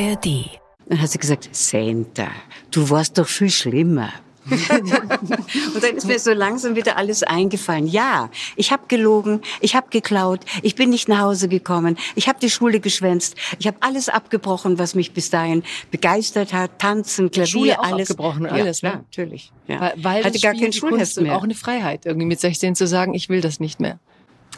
ARD. Dann hat sie gesagt, Santa, du warst doch viel schlimmer. und dann ist mir so langsam wieder alles eingefallen. Ja, ich habe gelogen, ich habe geklaut, ich bin nicht nach Hause gekommen, ich habe die Schule geschwänzt, ich habe alles abgebrochen, was mich bis dahin begeistert hat, tanzen, Klavier, Schule auch alles abgebrochen, alles, ja, ne? klar, natürlich. Ja. Weil, weil Hatte gar Spiel, kein die Schulheft mehr. auch eine Freiheit, irgendwie mit 16 zu sagen, ich will das nicht mehr.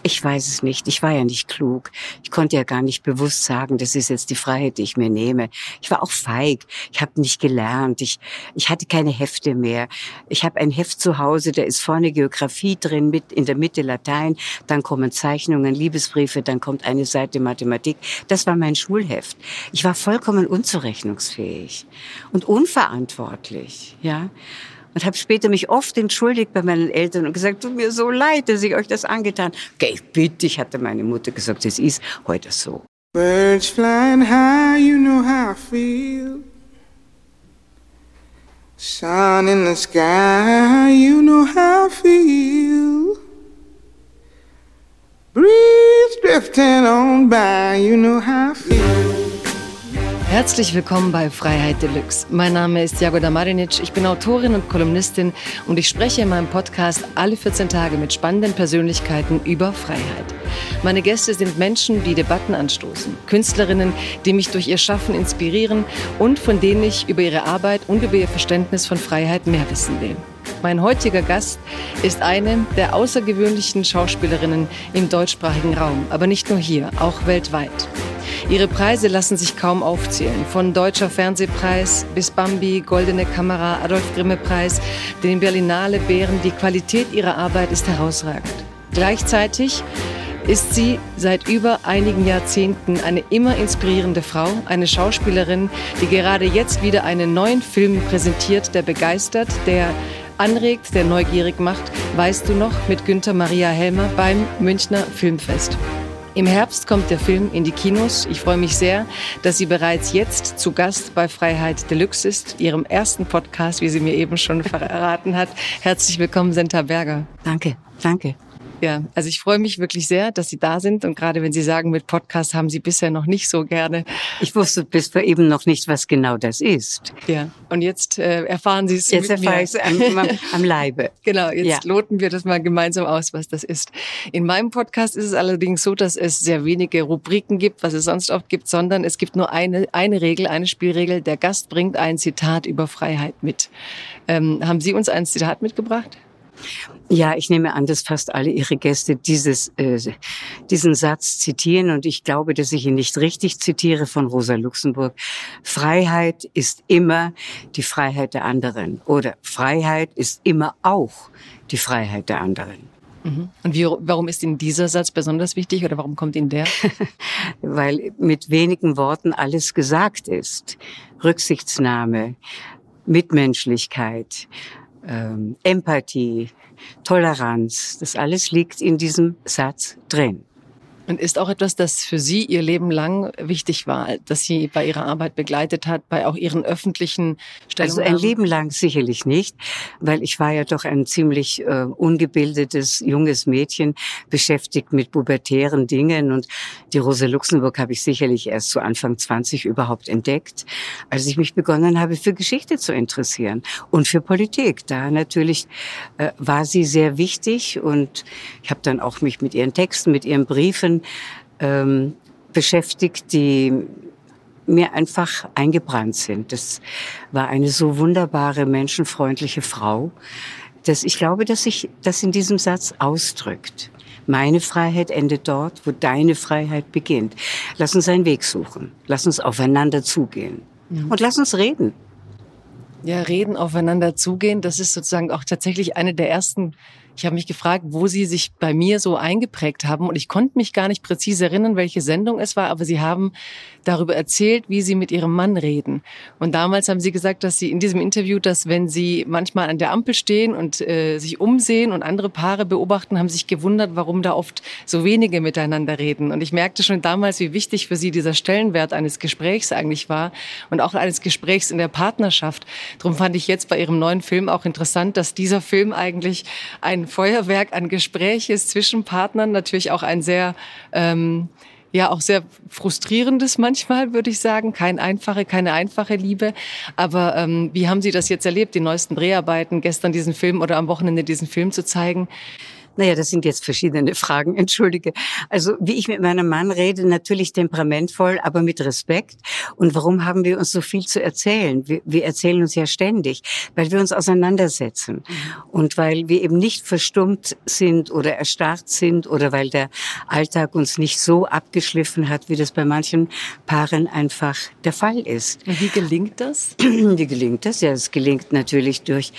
Ich weiß es nicht. Ich war ja nicht klug. Ich konnte ja gar nicht bewusst sagen, das ist jetzt die Freiheit, die ich mir nehme. Ich war auch feig. Ich habe nicht gelernt. Ich, ich hatte keine Hefte mehr. Ich habe ein Heft zu Hause, da ist vorne Geografie drin, mit in der Mitte Latein, dann kommen Zeichnungen, Liebesbriefe, dann kommt eine Seite Mathematik. Das war mein Schulheft. Ich war vollkommen unzurechnungsfähig und unverantwortlich, ja und habe später mich oft entschuldigt bei meinen Eltern und gesagt, tut mir so leid, dass ich euch das angetan. Okay, bitte, ich hatte meine Mutter gesagt, es ist heute so. Birds flying high, you know how I feel. Sun in the sky, you know how I feel. Breeze drifting on by, you know how I feel. Herzlich willkommen bei Freiheit Deluxe. Mein Name ist Jagoda Marinic, ich bin Autorin und Kolumnistin und ich spreche in meinem Podcast alle 14 Tage mit spannenden Persönlichkeiten über Freiheit. Meine Gäste sind Menschen, die Debatten anstoßen, Künstlerinnen, die mich durch ihr Schaffen inspirieren und von denen ich über ihre Arbeit und über ihr Verständnis von Freiheit mehr wissen will. Mein heutiger Gast ist eine der außergewöhnlichen Schauspielerinnen im deutschsprachigen Raum, aber nicht nur hier, auch weltweit. Ihre Preise lassen sich kaum aufzählen. Von Deutscher Fernsehpreis bis Bambi, Goldene Kamera, Adolf Grimme Preis, den Berlinale Bären. Die Qualität ihrer Arbeit ist herausragend. Gleichzeitig ist sie seit über einigen Jahrzehnten eine immer inspirierende Frau, eine Schauspielerin, die gerade jetzt wieder einen neuen Film präsentiert, der begeistert, der anregt, der neugierig macht, weißt du noch, mit Günther Maria Helmer beim Münchner Filmfest. Im Herbst kommt der Film in die Kinos. Ich freue mich sehr, dass sie bereits jetzt zu Gast bei Freiheit Deluxe ist, ihrem ersten Podcast, wie sie mir eben schon verraten hat. Herzlich willkommen, Senta Berger. Danke, danke. Ja, also ich freue mich wirklich sehr, dass Sie da sind. Und gerade wenn Sie sagen, mit Podcast haben Sie bisher noch nicht so gerne. Ich wusste bis vor eben noch nicht, was genau das ist. Ja, und jetzt äh, erfahren Sie es Jetzt erfahre ich es am, am, am Leibe. Genau, jetzt Ja. loten wir das mal gemeinsam aus, was das ist. In meinem Podcast ist es allerdings so, dass es sehr wenige Rubriken gibt, was es sonst oft gibt, sondern es gibt nur eine, eine Regel, eine Spielregel. Der Gast bringt ein Zitat über Freiheit mit. Ähm, haben Sie uns ein Zitat mitgebracht? Ja, ich nehme an, dass fast alle Ihre Gäste dieses, äh, diesen Satz zitieren und ich glaube, dass ich ihn nicht richtig zitiere von Rosa Luxemburg. Freiheit ist immer die Freiheit der anderen oder Freiheit ist immer auch die Freiheit der anderen. Und wie, warum ist Ihnen dieser Satz besonders wichtig oder warum kommt Ihnen der? weil mit wenigen Worten alles gesagt ist. Rücksichtsnahme, Mitmenschlichkeit, ähm, Empathie, Toleranz, das alles liegt in diesem Satz drin. Und ist auch etwas, das für Sie Ihr Leben lang wichtig war, das Sie bei Ihrer Arbeit begleitet hat, bei auch Ihren öffentlichen Also Stellungnahmen? ein Leben lang sicherlich nicht, weil ich war ja doch ein ziemlich äh, ungebildetes junges Mädchen, beschäftigt mit pubertären Dingen und die Rose Luxemburg habe ich sicherlich erst zu Anfang 20 überhaupt entdeckt, als ich mich begonnen habe für Geschichte zu interessieren und für Politik. Da natürlich äh, war sie sehr wichtig und ich habe dann auch mich mit ihren Texten, mit ihren Briefen ähm, beschäftigt, die mir einfach eingebrannt sind. Das war eine so wunderbare, menschenfreundliche Frau, dass ich glaube, dass sich das in diesem Satz ausdrückt. Meine Freiheit endet dort, wo deine Freiheit beginnt. Lass uns einen Weg suchen. Lass uns aufeinander zugehen. Und lass uns reden. Ja, reden, aufeinander zugehen, das ist sozusagen auch tatsächlich eine der ersten. Ich habe mich gefragt, wo Sie sich bei mir so eingeprägt haben und ich konnte mich gar nicht präzise erinnern, welche Sendung es war, aber Sie haben darüber erzählt, wie Sie mit Ihrem Mann reden. Und damals haben Sie gesagt, dass Sie in diesem Interview, dass wenn Sie manchmal an der Ampel stehen und äh, sich umsehen und andere Paare beobachten, haben sich gewundert, warum da oft so wenige miteinander reden. Und ich merkte schon damals, wie wichtig für Sie dieser Stellenwert eines Gesprächs eigentlich war und auch eines Gesprächs in der Partnerschaft. Darum fand ich jetzt bei Ihrem neuen Film auch interessant, dass dieser Film eigentlich ein Feuerwerk an Gespräch ist zwischen Partnern, natürlich auch ein sehr ähm, ja auch sehr frustrierendes manchmal, würde ich sagen. Kein einfache, keine einfache Liebe. Aber ähm, wie haben Sie das jetzt erlebt, die neuesten Dreharbeiten, gestern diesen Film oder am Wochenende diesen Film zu zeigen? Naja, das sind jetzt verschiedene Fragen, entschuldige. Also wie ich mit meinem Mann rede, natürlich temperamentvoll, aber mit Respekt. Und warum haben wir uns so viel zu erzählen? Wir, wir erzählen uns ja ständig, weil wir uns auseinandersetzen. Mhm. Und weil wir eben nicht verstummt sind oder erstarrt sind oder weil der Alltag uns nicht so abgeschliffen hat, wie das bei manchen Paaren einfach der Fall ist. Wie gelingt das? Wie gelingt das? Ja, es gelingt natürlich durch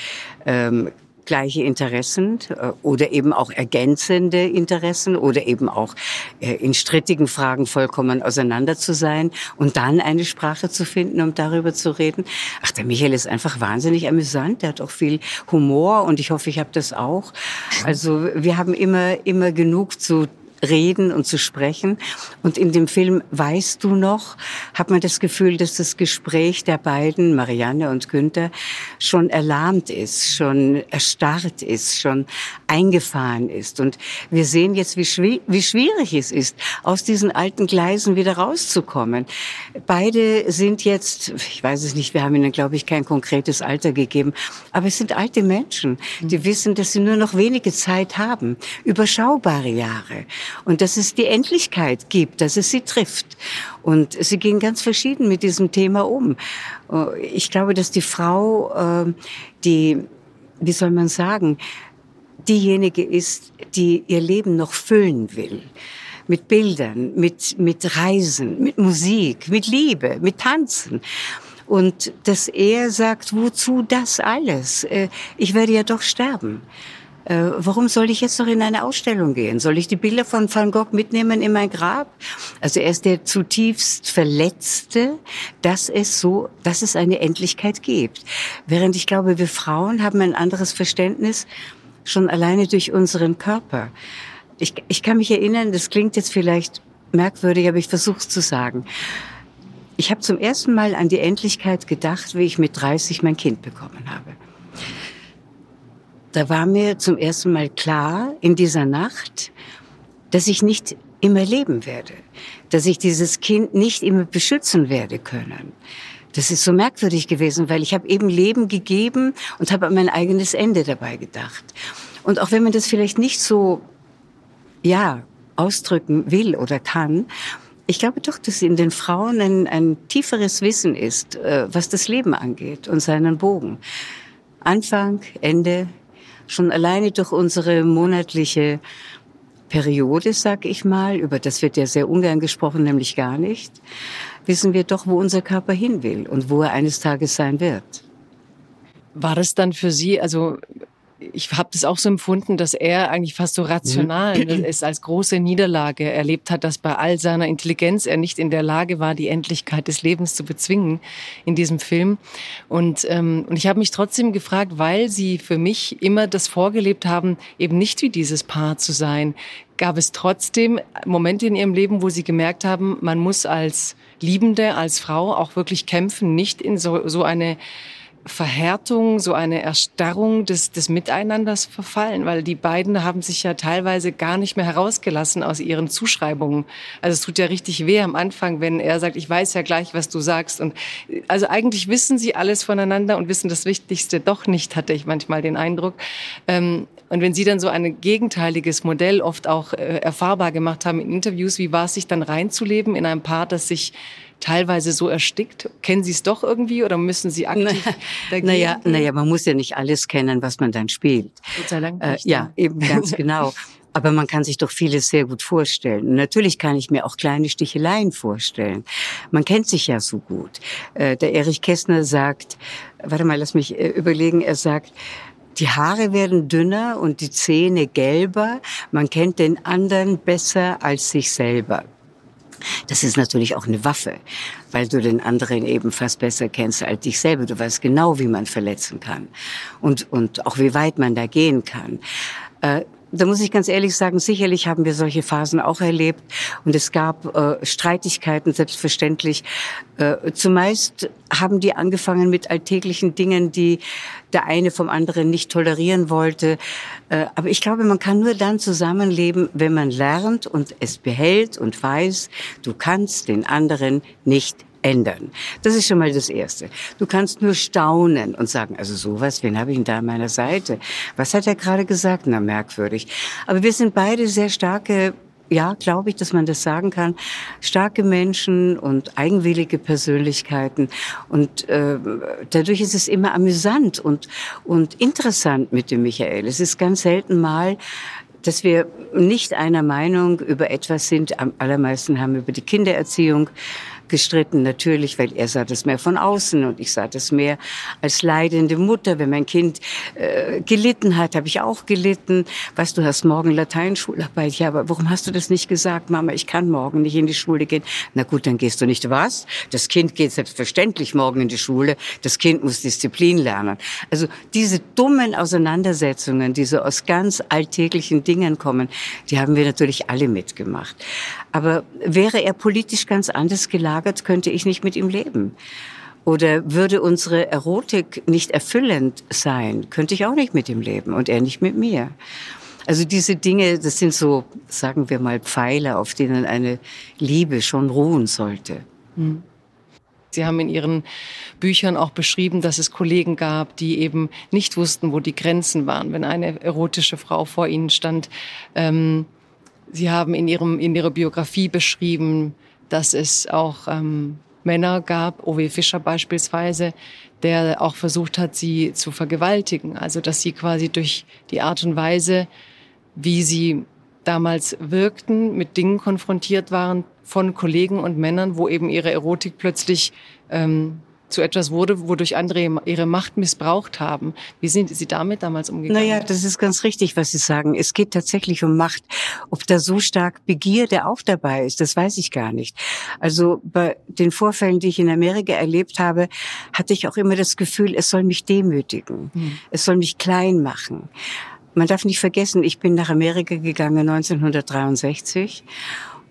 ähm, gleiche Interessen äh, oder eben auch ergänzende Interessen oder eben auch äh, in strittigen Fragen vollkommen auseinander zu sein und dann eine Sprache zu finden, um darüber zu reden. Ach, der Michael ist einfach wahnsinnig amüsant, der hat auch viel Humor und ich hoffe, ich habe das auch. Also wir haben immer, immer genug zu reden und zu sprechen. Und in dem Film Weißt du noch, hat man das Gefühl, dass das Gespräch der beiden, Marianne und Günther, schon erlahmt ist, schon erstarrt ist, schon eingefahren ist. Und wir sehen jetzt, wie, schwi wie schwierig es ist, aus diesen alten Gleisen wieder rauszukommen. Beide sind jetzt, ich weiß es nicht, wir haben ihnen, glaube ich, kein konkretes Alter gegeben, aber es sind alte Menschen, die wissen, dass sie nur noch wenige Zeit haben, überschaubare Jahre und dass es die Endlichkeit gibt, dass es sie trifft. Und sie gehen ganz verschieden mit diesem Thema um. Ich glaube, dass die Frau, ähm, die, wie soll man sagen, diejenige ist, die ihr Leben noch füllen will mit Bildern, mit, mit Reisen, mit Musik, mit Liebe, mit Tanzen. Und dass er sagt, wozu das alles? Äh, ich werde ja doch sterben. Äh, warum soll ich jetzt noch in eine Ausstellung gehen? Soll ich die Bilder von Van Gogh mitnehmen in mein Grab? Also er ist der zutiefst Verletzte, dass es so, dass es eine Endlichkeit gibt. Während ich glaube, wir Frauen haben ein anderes Verständnis schon alleine durch unseren Körper. Ich, ich kann mich erinnern, das klingt jetzt vielleicht merkwürdig, aber ich versuche es zu sagen. Ich habe zum ersten Mal an die Endlichkeit gedacht, wie ich mit 30 mein Kind bekommen habe da war mir zum ersten Mal klar in dieser Nacht, dass ich nicht immer leben werde, dass ich dieses Kind nicht immer beschützen werde können. Das ist so merkwürdig gewesen, weil ich habe eben Leben gegeben und habe an mein eigenes Ende dabei gedacht. Und auch wenn man das vielleicht nicht so, ja, ausdrücken will oder kann, ich glaube doch, dass in den Frauen ein, ein tieferes Wissen ist, äh, was das Leben angeht und seinen Bogen. Anfang, Ende, schon alleine durch unsere monatliche Periode, sag ich mal, über das wird ja sehr ungern gesprochen, nämlich gar nicht, wissen wir doch, wo unser Körper hin will und wo er eines Tages sein wird. War das dann für Sie, also ich habe das auch so empfunden, dass er eigentlich fast so rational mhm. es als große Niederlage erlebt hat, dass bei all seiner Intelligenz er nicht in der Lage war, die Endlichkeit des Lebens zu bezwingen in diesem Film. Und, ähm, und ich habe mich trotzdem gefragt, weil sie für mich immer das vorgelebt haben, eben nicht wie dieses Paar zu sein, gab es trotzdem Momente in ihrem Leben, wo sie gemerkt haben, man muss als Liebende, als Frau auch wirklich kämpfen, nicht in so, so eine Verhärtung, so eine Erstarrung des, des Miteinanders verfallen, weil die beiden haben sich ja teilweise gar nicht mehr herausgelassen aus ihren Zuschreibungen. Also es tut ja richtig weh am Anfang, wenn er sagt, ich weiß ja gleich, was du sagst. Und also eigentlich wissen sie alles voneinander und wissen das Wichtigste doch nicht, hatte ich manchmal den Eindruck. Ähm, und wenn Sie dann so ein gegenteiliges Modell oft auch äh, erfahrbar gemacht haben in Interviews, wie war es sich dann reinzuleben in einem Paar, das sich teilweise so erstickt? Kennen Sie es doch irgendwie oder müssen Sie aktiv dagegen? Naja, naja, man muss ja nicht alles kennen, was man dann spielt. Gott sei Dank äh, ja, eben ganz genau. Aber man kann sich doch vieles sehr gut vorstellen. Und natürlich kann ich mir auch kleine Sticheleien vorstellen. Man kennt sich ja so gut. Äh, der Erich Kästner sagt, warte mal, lass mich äh, überlegen, er sagt, die Haare werden dünner und die Zähne gelber. Man kennt den anderen besser als sich selber. Das ist natürlich auch eine Waffe, weil du den anderen eben fast besser kennst als dich selber. Du weißt genau, wie man verletzen kann und, und auch wie weit man da gehen kann. Äh, da muss ich ganz ehrlich sagen, sicherlich haben wir solche Phasen auch erlebt und es gab äh, Streitigkeiten, selbstverständlich. Äh, zumeist haben die angefangen mit alltäglichen Dingen, die der eine vom anderen nicht tolerieren wollte. Äh, aber ich glaube, man kann nur dann zusammenleben, wenn man lernt und es behält und weiß, du kannst den anderen nicht ändern. Das ist schon mal das Erste. Du kannst nur staunen und sagen, also sowas, wen habe ich denn da an meiner Seite? Was hat er gerade gesagt? Na, merkwürdig. Aber wir sind beide sehr starke ja, glaube ich, dass man das sagen kann, starke Menschen und eigenwillige Persönlichkeiten. Und äh, dadurch ist es immer amüsant und, und interessant mit dem Michael. Es ist ganz selten mal, dass wir nicht einer Meinung über etwas sind. Am allermeisten haben wir über die Kindererziehung gestritten, natürlich, weil er sah das mehr von außen und ich sah das mehr als leidende Mutter. Wenn mein Kind äh, gelitten hat, habe ich auch gelitten. Was, du hast morgen Lateinschularbeit. Ja, aber warum hast du das nicht gesagt, Mama? Ich kann morgen nicht in die Schule gehen. Na gut, dann gehst du nicht. Was? Das Kind geht selbstverständlich morgen in die Schule. Das Kind muss Disziplin lernen. Also diese dummen Auseinandersetzungen, die so aus ganz alltäglichen Dingen kommen, die haben wir natürlich alle mitgemacht. Aber wäre er politisch ganz anders gelagert, könnte ich nicht mit ihm leben. Oder würde unsere Erotik nicht erfüllend sein, könnte ich auch nicht mit ihm leben und er nicht mit mir. Also diese Dinge, das sind so, sagen wir mal, Pfeiler, auf denen eine Liebe schon ruhen sollte. Hm. Sie haben in Ihren Büchern auch beschrieben, dass es Kollegen gab, die eben nicht wussten, wo die Grenzen waren, wenn eine erotische Frau vor ihnen stand. Ähm Sie haben in, Ihrem, in Ihrer Biografie beschrieben, dass es auch ähm, Männer gab, O.W. Fischer beispielsweise, der auch versucht hat, sie zu vergewaltigen. Also dass sie quasi durch die Art und Weise, wie sie damals wirkten, mit Dingen konfrontiert waren von Kollegen und Männern, wo eben ihre Erotik plötzlich ähm, zu etwas wurde, wodurch andere ihre Macht missbraucht haben. Wie sind Sie damit damals umgegangen? Naja, das ist ganz richtig, was Sie sagen. Es geht tatsächlich um Macht. Ob da so stark Begierde auch dabei ist, das weiß ich gar nicht. Also bei den Vorfällen, die ich in Amerika erlebt habe, hatte ich auch immer das Gefühl, es soll mich demütigen. Hm. Es soll mich klein machen. Man darf nicht vergessen, ich bin nach Amerika gegangen 1963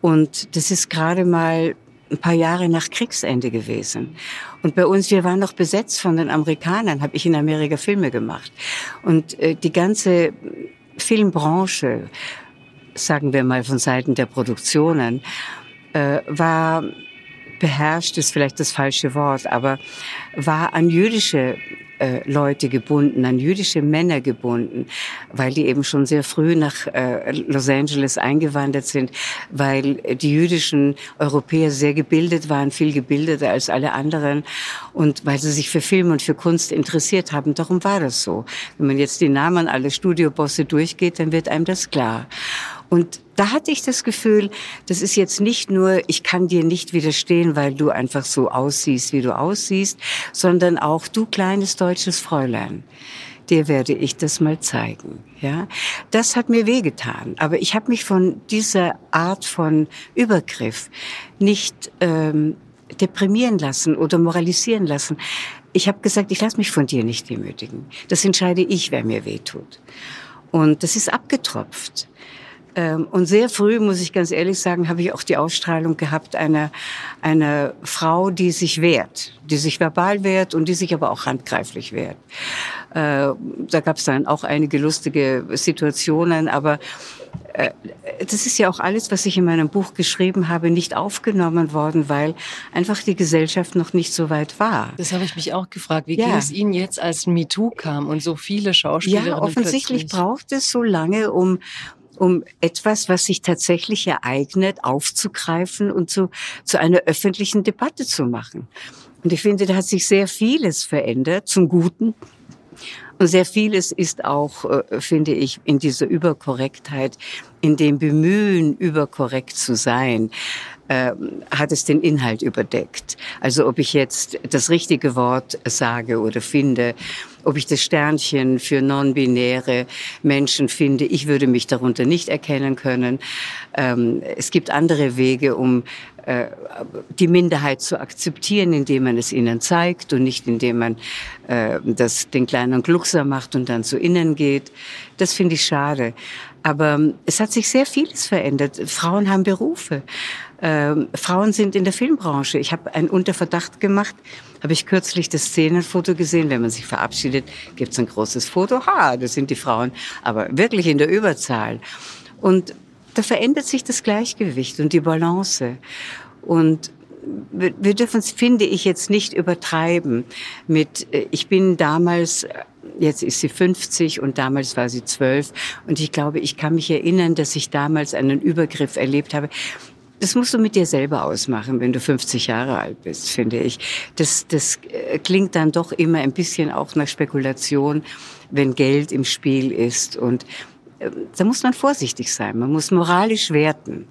und das ist gerade mal ein paar Jahre nach Kriegsende gewesen. Und bei uns, wir waren noch besetzt von den Amerikanern, habe ich in Amerika Filme gemacht. Und äh, die ganze Filmbranche, sagen wir mal von Seiten der Produktionen, äh, war beherrscht, ist vielleicht das falsche Wort, aber war an jüdische äh, Leute gebunden, an jüdische Männer gebunden, weil die eben schon sehr früh nach äh, Los Angeles eingewandert sind, weil die jüdischen Europäer sehr gebildet waren, viel gebildeter als alle anderen und weil sie sich für Film und für Kunst interessiert haben. Darum war das so. Wenn man jetzt die Namen aller Studiobosse durchgeht, dann wird einem das klar. Und da hatte ich das Gefühl, das ist jetzt nicht nur, ich kann dir nicht widerstehen, weil du einfach so aussiehst, wie du aussiehst, sondern auch du kleines deutsches Fräulein. Dir werde ich das mal zeigen. Ja, das hat mir wehgetan. Aber ich habe mich von dieser Art von Übergriff nicht ähm, deprimieren lassen oder moralisieren lassen. Ich habe gesagt, ich lasse mich von dir nicht demütigen. Das entscheide ich, wer mir wehtut. Und das ist abgetropft. Ähm, und sehr früh, muss ich ganz ehrlich sagen, habe ich auch die Ausstrahlung gehabt einer, einer Frau, die sich wehrt, die sich verbal wehrt und die sich aber auch handgreiflich wehrt. Äh, da gab es dann auch einige lustige Situationen, aber äh, das ist ja auch alles, was ich in meinem Buch geschrieben habe, nicht aufgenommen worden, weil einfach die Gesellschaft noch nicht so weit war. Das habe ich mich auch gefragt. Wie ja. ging es Ihnen jetzt, als MeToo kam und so viele Schauspielerinnen Ja, offensichtlich braucht es so lange, um um etwas, was sich tatsächlich ereignet, aufzugreifen und zu, zu einer öffentlichen Debatte zu machen. Und ich finde, da hat sich sehr vieles verändert, zum Guten. Und sehr vieles ist auch, äh, finde ich, in dieser Überkorrektheit, in dem Bemühen, überkorrekt zu sein, äh, hat es den Inhalt überdeckt. Also ob ich jetzt das richtige Wort sage oder finde ob ich das Sternchen für non-binäre Menschen finde. Ich würde mich darunter nicht erkennen können. Ähm, es gibt andere Wege, um die Minderheit zu akzeptieren, indem man es ihnen zeigt und nicht indem man äh, das den kleinen Gluckser macht und dann zu innen geht. Das finde ich schade. Aber ähm, es hat sich sehr vieles verändert. Frauen haben Berufe. Ähm, Frauen sind in der Filmbranche. Ich habe einen Unterverdacht gemacht, habe ich kürzlich das Szenenfoto gesehen. Wenn man sich verabschiedet, gibt es ein großes Foto. Ha, das sind die Frauen, aber wirklich in der Überzahl. Und da verändert sich das Gleichgewicht und die Balance. Und wir dürfen es, finde ich, jetzt nicht übertreiben mit, äh, ich bin damals, äh, jetzt ist sie 50 und damals war sie 12 und ich glaube, ich kann mich erinnern, dass ich damals einen Übergriff erlebt habe. Das musst du mit dir selber ausmachen, wenn du 50 Jahre alt bist, finde ich. Das, das äh, klingt dann doch immer ein bisschen auch nach Spekulation, wenn Geld im Spiel ist und da muss man vorsichtig sein. Man muss moralisch werten.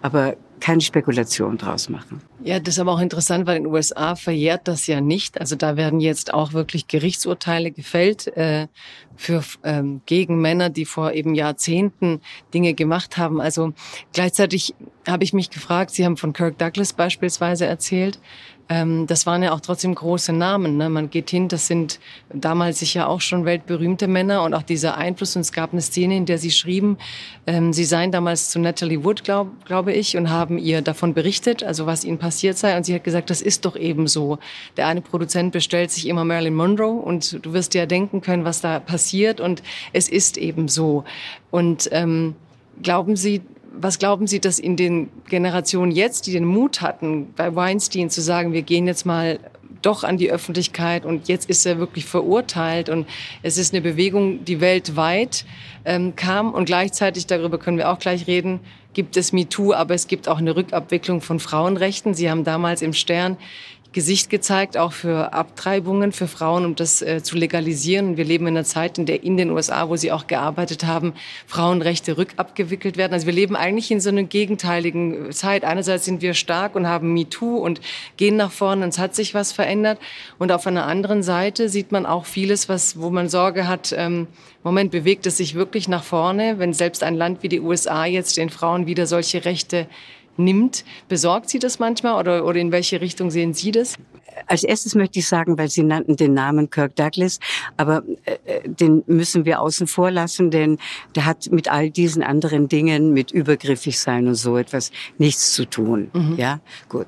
Aber keine Spekulation draus machen. Ja, das ist aber auch interessant, weil in den USA verjährt das ja nicht. Also da werden jetzt auch wirklich Gerichtsurteile gefällt äh, für ähm, gegen Männer, die vor eben Jahrzehnten Dinge gemacht haben. Also gleichzeitig habe ich mich gefragt, Sie haben von Kirk Douglas beispielsweise erzählt, ähm, das waren ja auch trotzdem große Namen. Ne? Man geht hin, das sind damals sicher auch schon weltberühmte Männer und auch dieser Einfluss. Und es gab eine Szene, in der sie schrieben, ähm, sie seien damals zu Natalie Wood, glaube glaub ich, und haben ihr davon berichtet, also was ihnen passiert sei. Und sie hat gesagt, das ist doch eben so. Der eine Produzent bestellt sich immer Marilyn Monroe und du wirst ja denken können, was da passiert. Und es ist eben so. Und ähm, glauben Sie, was glauben Sie, dass in den Generationen jetzt, die den Mut hatten, bei Weinstein zu sagen, wir gehen jetzt mal doch an die Öffentlichkeit und jetzt ist er wirklich verurteilt und es ist eine Bewegung, die weltweit ähm, kam und gleichzeitig, darüber können wir auch gleich reden, gibt es MeToo, aber es gibt auch eine Rückabwicklung von Frauenrechten. Sie haben damals im Stern Gesicht gezeigt, auch für Abtreibungen für Frauen, um das äh, zu legalisieren. Wir leben in einer Zeit, in der in den USA, wo Sie auch gearbeitet haben, Frauenrechte rückabgewickelt werden. Also wir leben eigentlich in so einer gegenteiligen Zeit. Einerseits sind wir stark und haben MeToo und gehen nach vorne, und es hat sich was verändert. Und auf einer anderen Seite sieht man auch vieles, was, wo man Sorge hat, ähm, Moment, bewegt es sich wirklich nach vorne, wenn selbst ein Land wie die USA jetzt den Frauen wieder solche Rechte nimmt. Besorgt Sie das manchmal oder, oder in welche Richtung sehen Sie das? Als erstes möchte ich sagen, weil Sie nannten den Namen Kirk Douglas, aber äh, den müssen wir außen vor lassen, denn der hat mit all diesen anderen Dingen, mit übergriffig sein und so etwas, nichts zu tun. Mhm. Ja, gut.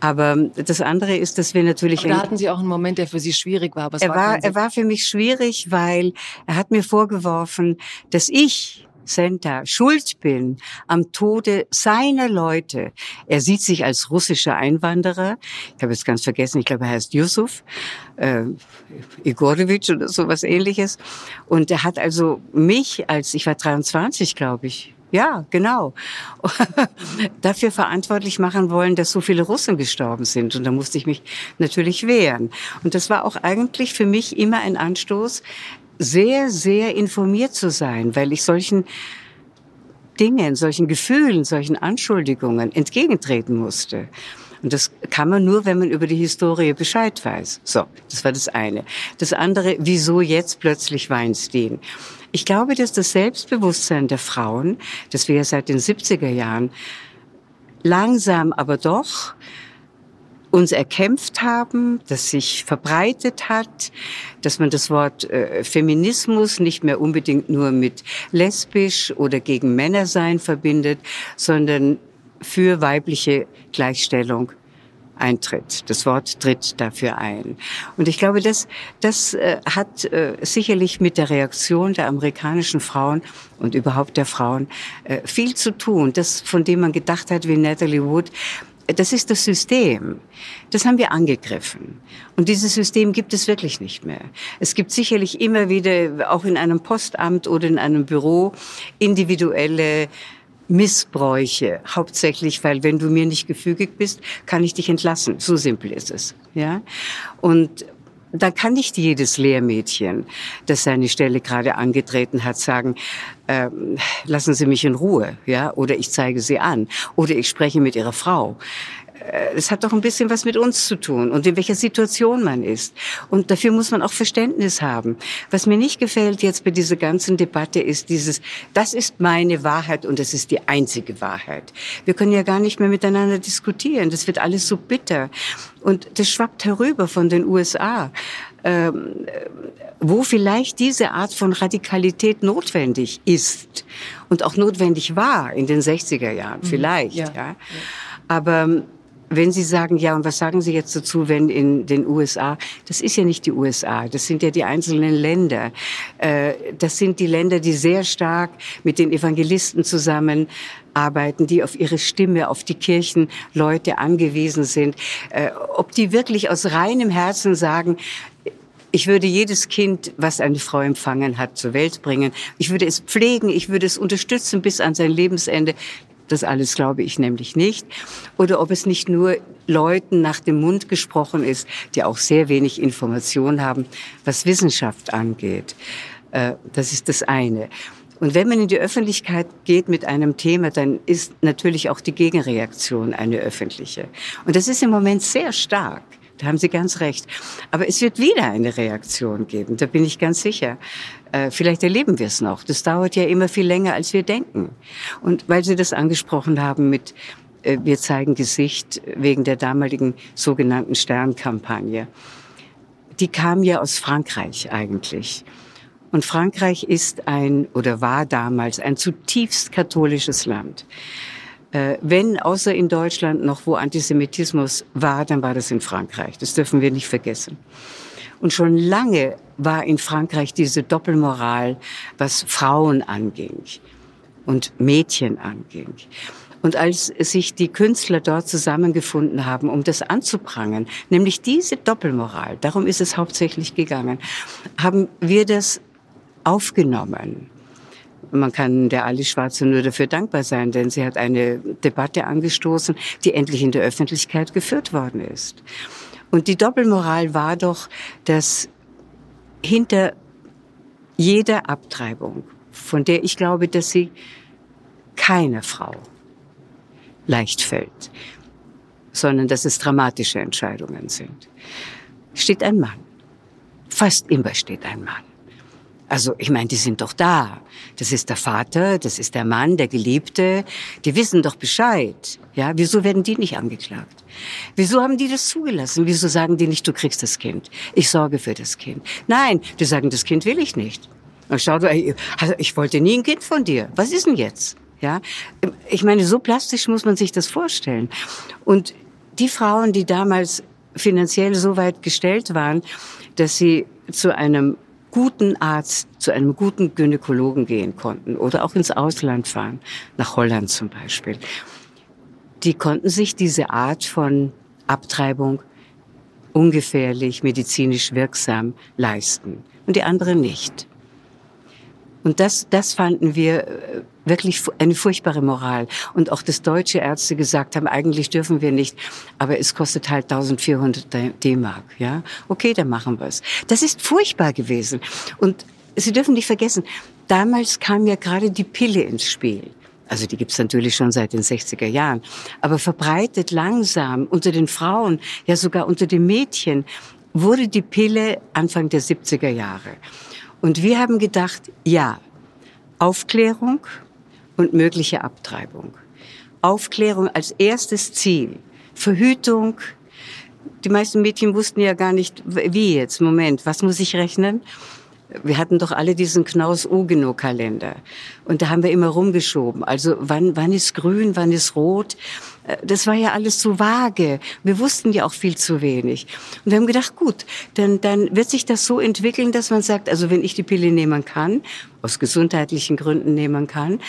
Aber das andere ist, dass wir natürlich... Aber da hatten Sie auch einen Moment, der für Sie schwierig war. Aber er, war, war er war für mich schwierig, weil er hat mir vorgeworfen, dass ich Center schuld bin am Tode seiner Leute. Er sieht sich als russischer Einwanderer. Ich habe jetzt ganz vergessen, ich glaube, er heißt Yusuf äh, Igorowitsch oder sowas ähnliches. Und er hat also mich als, ich war 23, glaube ich, ja, genau. Dafür verantwortlich machen wollen, dass so viele Russen gestorben sind. Und da musste ich mich natürlich wehren. Und das war auch eigentlich für mich immer ein Anstoß, sehr, sehr informiert zu sein, weil ich solchen Dingen, solchen Gefühlen, solchen Anschuldigungen entgegentreten musste. Und das kann man nur, wenn man über die Historie Bescheid weiß. So, das war das eine. Das andere, wieso jetzt plötzlich Weinstein? Ich glaube, dass das Selbstbewusstsein der Frauen, das wir ja seit den 70er Jahren langsam aber doch uns erkämpft haben, das sich verbreitet hat, dass man das Wort äh, Feminismus nicht mehr unbedingt nur mit lesbisch oder gegen Männer sein verbindet, sondern für weibliche Gleichstellung eintritt. Das Wort tritt dafür ein. Und ich glaube, das, das äh, hat äh, sicherlich mit der Reaktion der amerikanischen Frauen und überhaupt der Frauen äh, viel zu tun. Das, von dem man gedacht hat, wie Natalie Wood, das ist das System. Das haben wir angegriffen. Und dieses System gibt es wirklich nicht mehr. Es gibt sicherlich immer wieder, auch in einem Postamt oder in einem Büro, individuelle Missbräuche, hauptsächlich, weil wenn du mir nicht gefügig bist, kann ich dich entlassen. So simpel ist es, ja. Und da kann nicht jedes Lehrmädchen, das seine Stelle gerade angetreten hat, sagen, äh, lassen Sie mich in Ruhe, ja, oder ich zeige Sie an, oder ich spreche mit Ihrer Frau. Äh, es hat doch ein bisschen was mit uns zu tun und in welcher Situation man ist. Und dafür muss man auch Verständnis haben. Was mir nicht gefällt jetzt bei dieser ganzen Debatte ist dieses, das ist meine Wahrheit und das ist die einzige Wahrheit. Wir können ja gar nicht mehr miteinander diskutieren. Das wird alles so bitter. Und das schwappt herüber von den USA. Ähm, wo vielleicht diese Art von Radikalität notwendig ist und auch notwendig war in den 60er Jahren, mhm. vielleicht. Ja. ja. Aber wenn Sie sagen, ja, und was sagen Sie jetzt dazu, wenn in den USA, das ist ja nicht die USA, das sind ja die einzelnen Länder. Äh, das sind die Länder, die sehr stark mit den Evangelisten zusammenarbeiten, die auf ihre Stimme, auf die Kirchenleute angewiesen sind. Äh, ob die wirklich aus reinem Herzen sagen, ich würde jedes Kind, was eine Frau empfangen hat, zur Welt bringen. Ich würde es pflegen, ich würde es unterstützen bis an sein Lebensende. Das alles glaube ich nämlich nicht. Oder ob es nicht nur Leuten nach dem Mund gesprochen ist, die auch sehr wenig Information haben, was Wissenschaft angeht. Äh, das ist das eine. Und wenn man in die Öffentlichkeit geht mit einem Thema, dann ist natürlich auch die Gegenreaktion eine öffentliche. Und das ist im Moment sehr stark. Da haben Sie ganz recht. Aber es wird wieder eine Reaktion geben, da bin ich ganz sicher. Äh, vielleicht erleben wir es noch. Das dauert ja immer viel länger, als wir denken. Und weil Sie das angesprochen haben mit äh, wir zeigen Gesicht wegen der damaligen sogenannten Sternkampagne. Die kam ja aus Frankreich eigentlich. Und Frankreich ist ein oder war damals ein zutiefst katholisches Land. Äh, wenn außer in Deutschland noch wo Antisemitismus war, dann war das in Frankreich. Das dürfen wir nicht vergessen. Und schon lange war in Frankreich diese Doppelmoral, was Frauen anging und Mädchen anging. Und als sich die Künstler dort zusammengefunden haben, um das anzuprangern, nämlich diese Doppelmoral, darum ist es hauptsächlich gegangen, haben wir das aufgenommen man kann der Alice Schwarze nur dafür dankbar sein, denn sie hat eine Debatte angestoßen, die endlich in der Öffentlichkeit geführt worden ist. Und die Doppelmoral war doch, dass hinter jeder Abtreibung, von der ich glaube, dass sie keiner Frau leicht fällt, sondern dass es dramatische Entscheidungen sind, steht ein Mann. Fast immer steht ein Mann. Also ich meine, die sind doch da. Das ist der Vater, das ist der Mann, der Geliebte. Die wissen doch Bescheid. Ja, wieso werden die nicht angeklagt? Wieso haben die das zugelassen? Wieso sagen die nicht, du kriegst das Kind? Ich sorge für das Kind. Nein, die sagen, das Kind will ich nicht. Und schau, also ich wollte nie ein Kind von dir. Was ist denn jetzt? Ja, ich meine, so plastisch muss man sich das vorstellen. Und die Frauen, die damals finanziell so weit gestellt waren, dass sie zu einem guten Arzt, zu einem guten Gynäkologen gehen konnten oder auch ins Ausland fahren, nach Holland zum Beispiel. Die konnten sich diese Art von Abtreibung ungefährlich, medizinisch wirksam leisten und die anderen nicht. Und das, das fanden wir äh, wirklich eine furchtbare Moral. Und auch das deutsche Ärzte gesagt haben, eigentlich dürfen wir nicht, aber es kostet halt 1400 D-Mark. Ja, okay, dann machen wir es. Das ist furchtbar gewesen. Und Sie dürfen nicht vergessen, damals kam ja gerade die Pille ins Spiel. Also die gibt's natürlich schon seit den 60er Jahren. Aber verbreitet langsam unter den Frauen, ja sogar unter den Mädchen, wurde die Pille Anfang der 70er Jahre. Und wir haben gedacht, ja, Aufklärung und mögliche Abtreibung. Aufklärung als erstes Ziel. Verhütung. Die meisten Mädchen wussten ja gar nicht, wie jetzt. Moment, was muss ich rechnen? Wir hatten doch alle diesen Knaus-Ogeno-Kalender. Und da haben wir immer rumgeschoben. Also wann, wann ist grün, wann ist rot? Äh, das war ja alles so vage. Wir wussten ja auch viel zu wenig. Und wir haben gedacht, gut, dann, dann wird sich das so entwickeln, dass man sagt, also wenn ich die Pille nehmen kann, aus gesundheitlichen Gründen nehmen kann,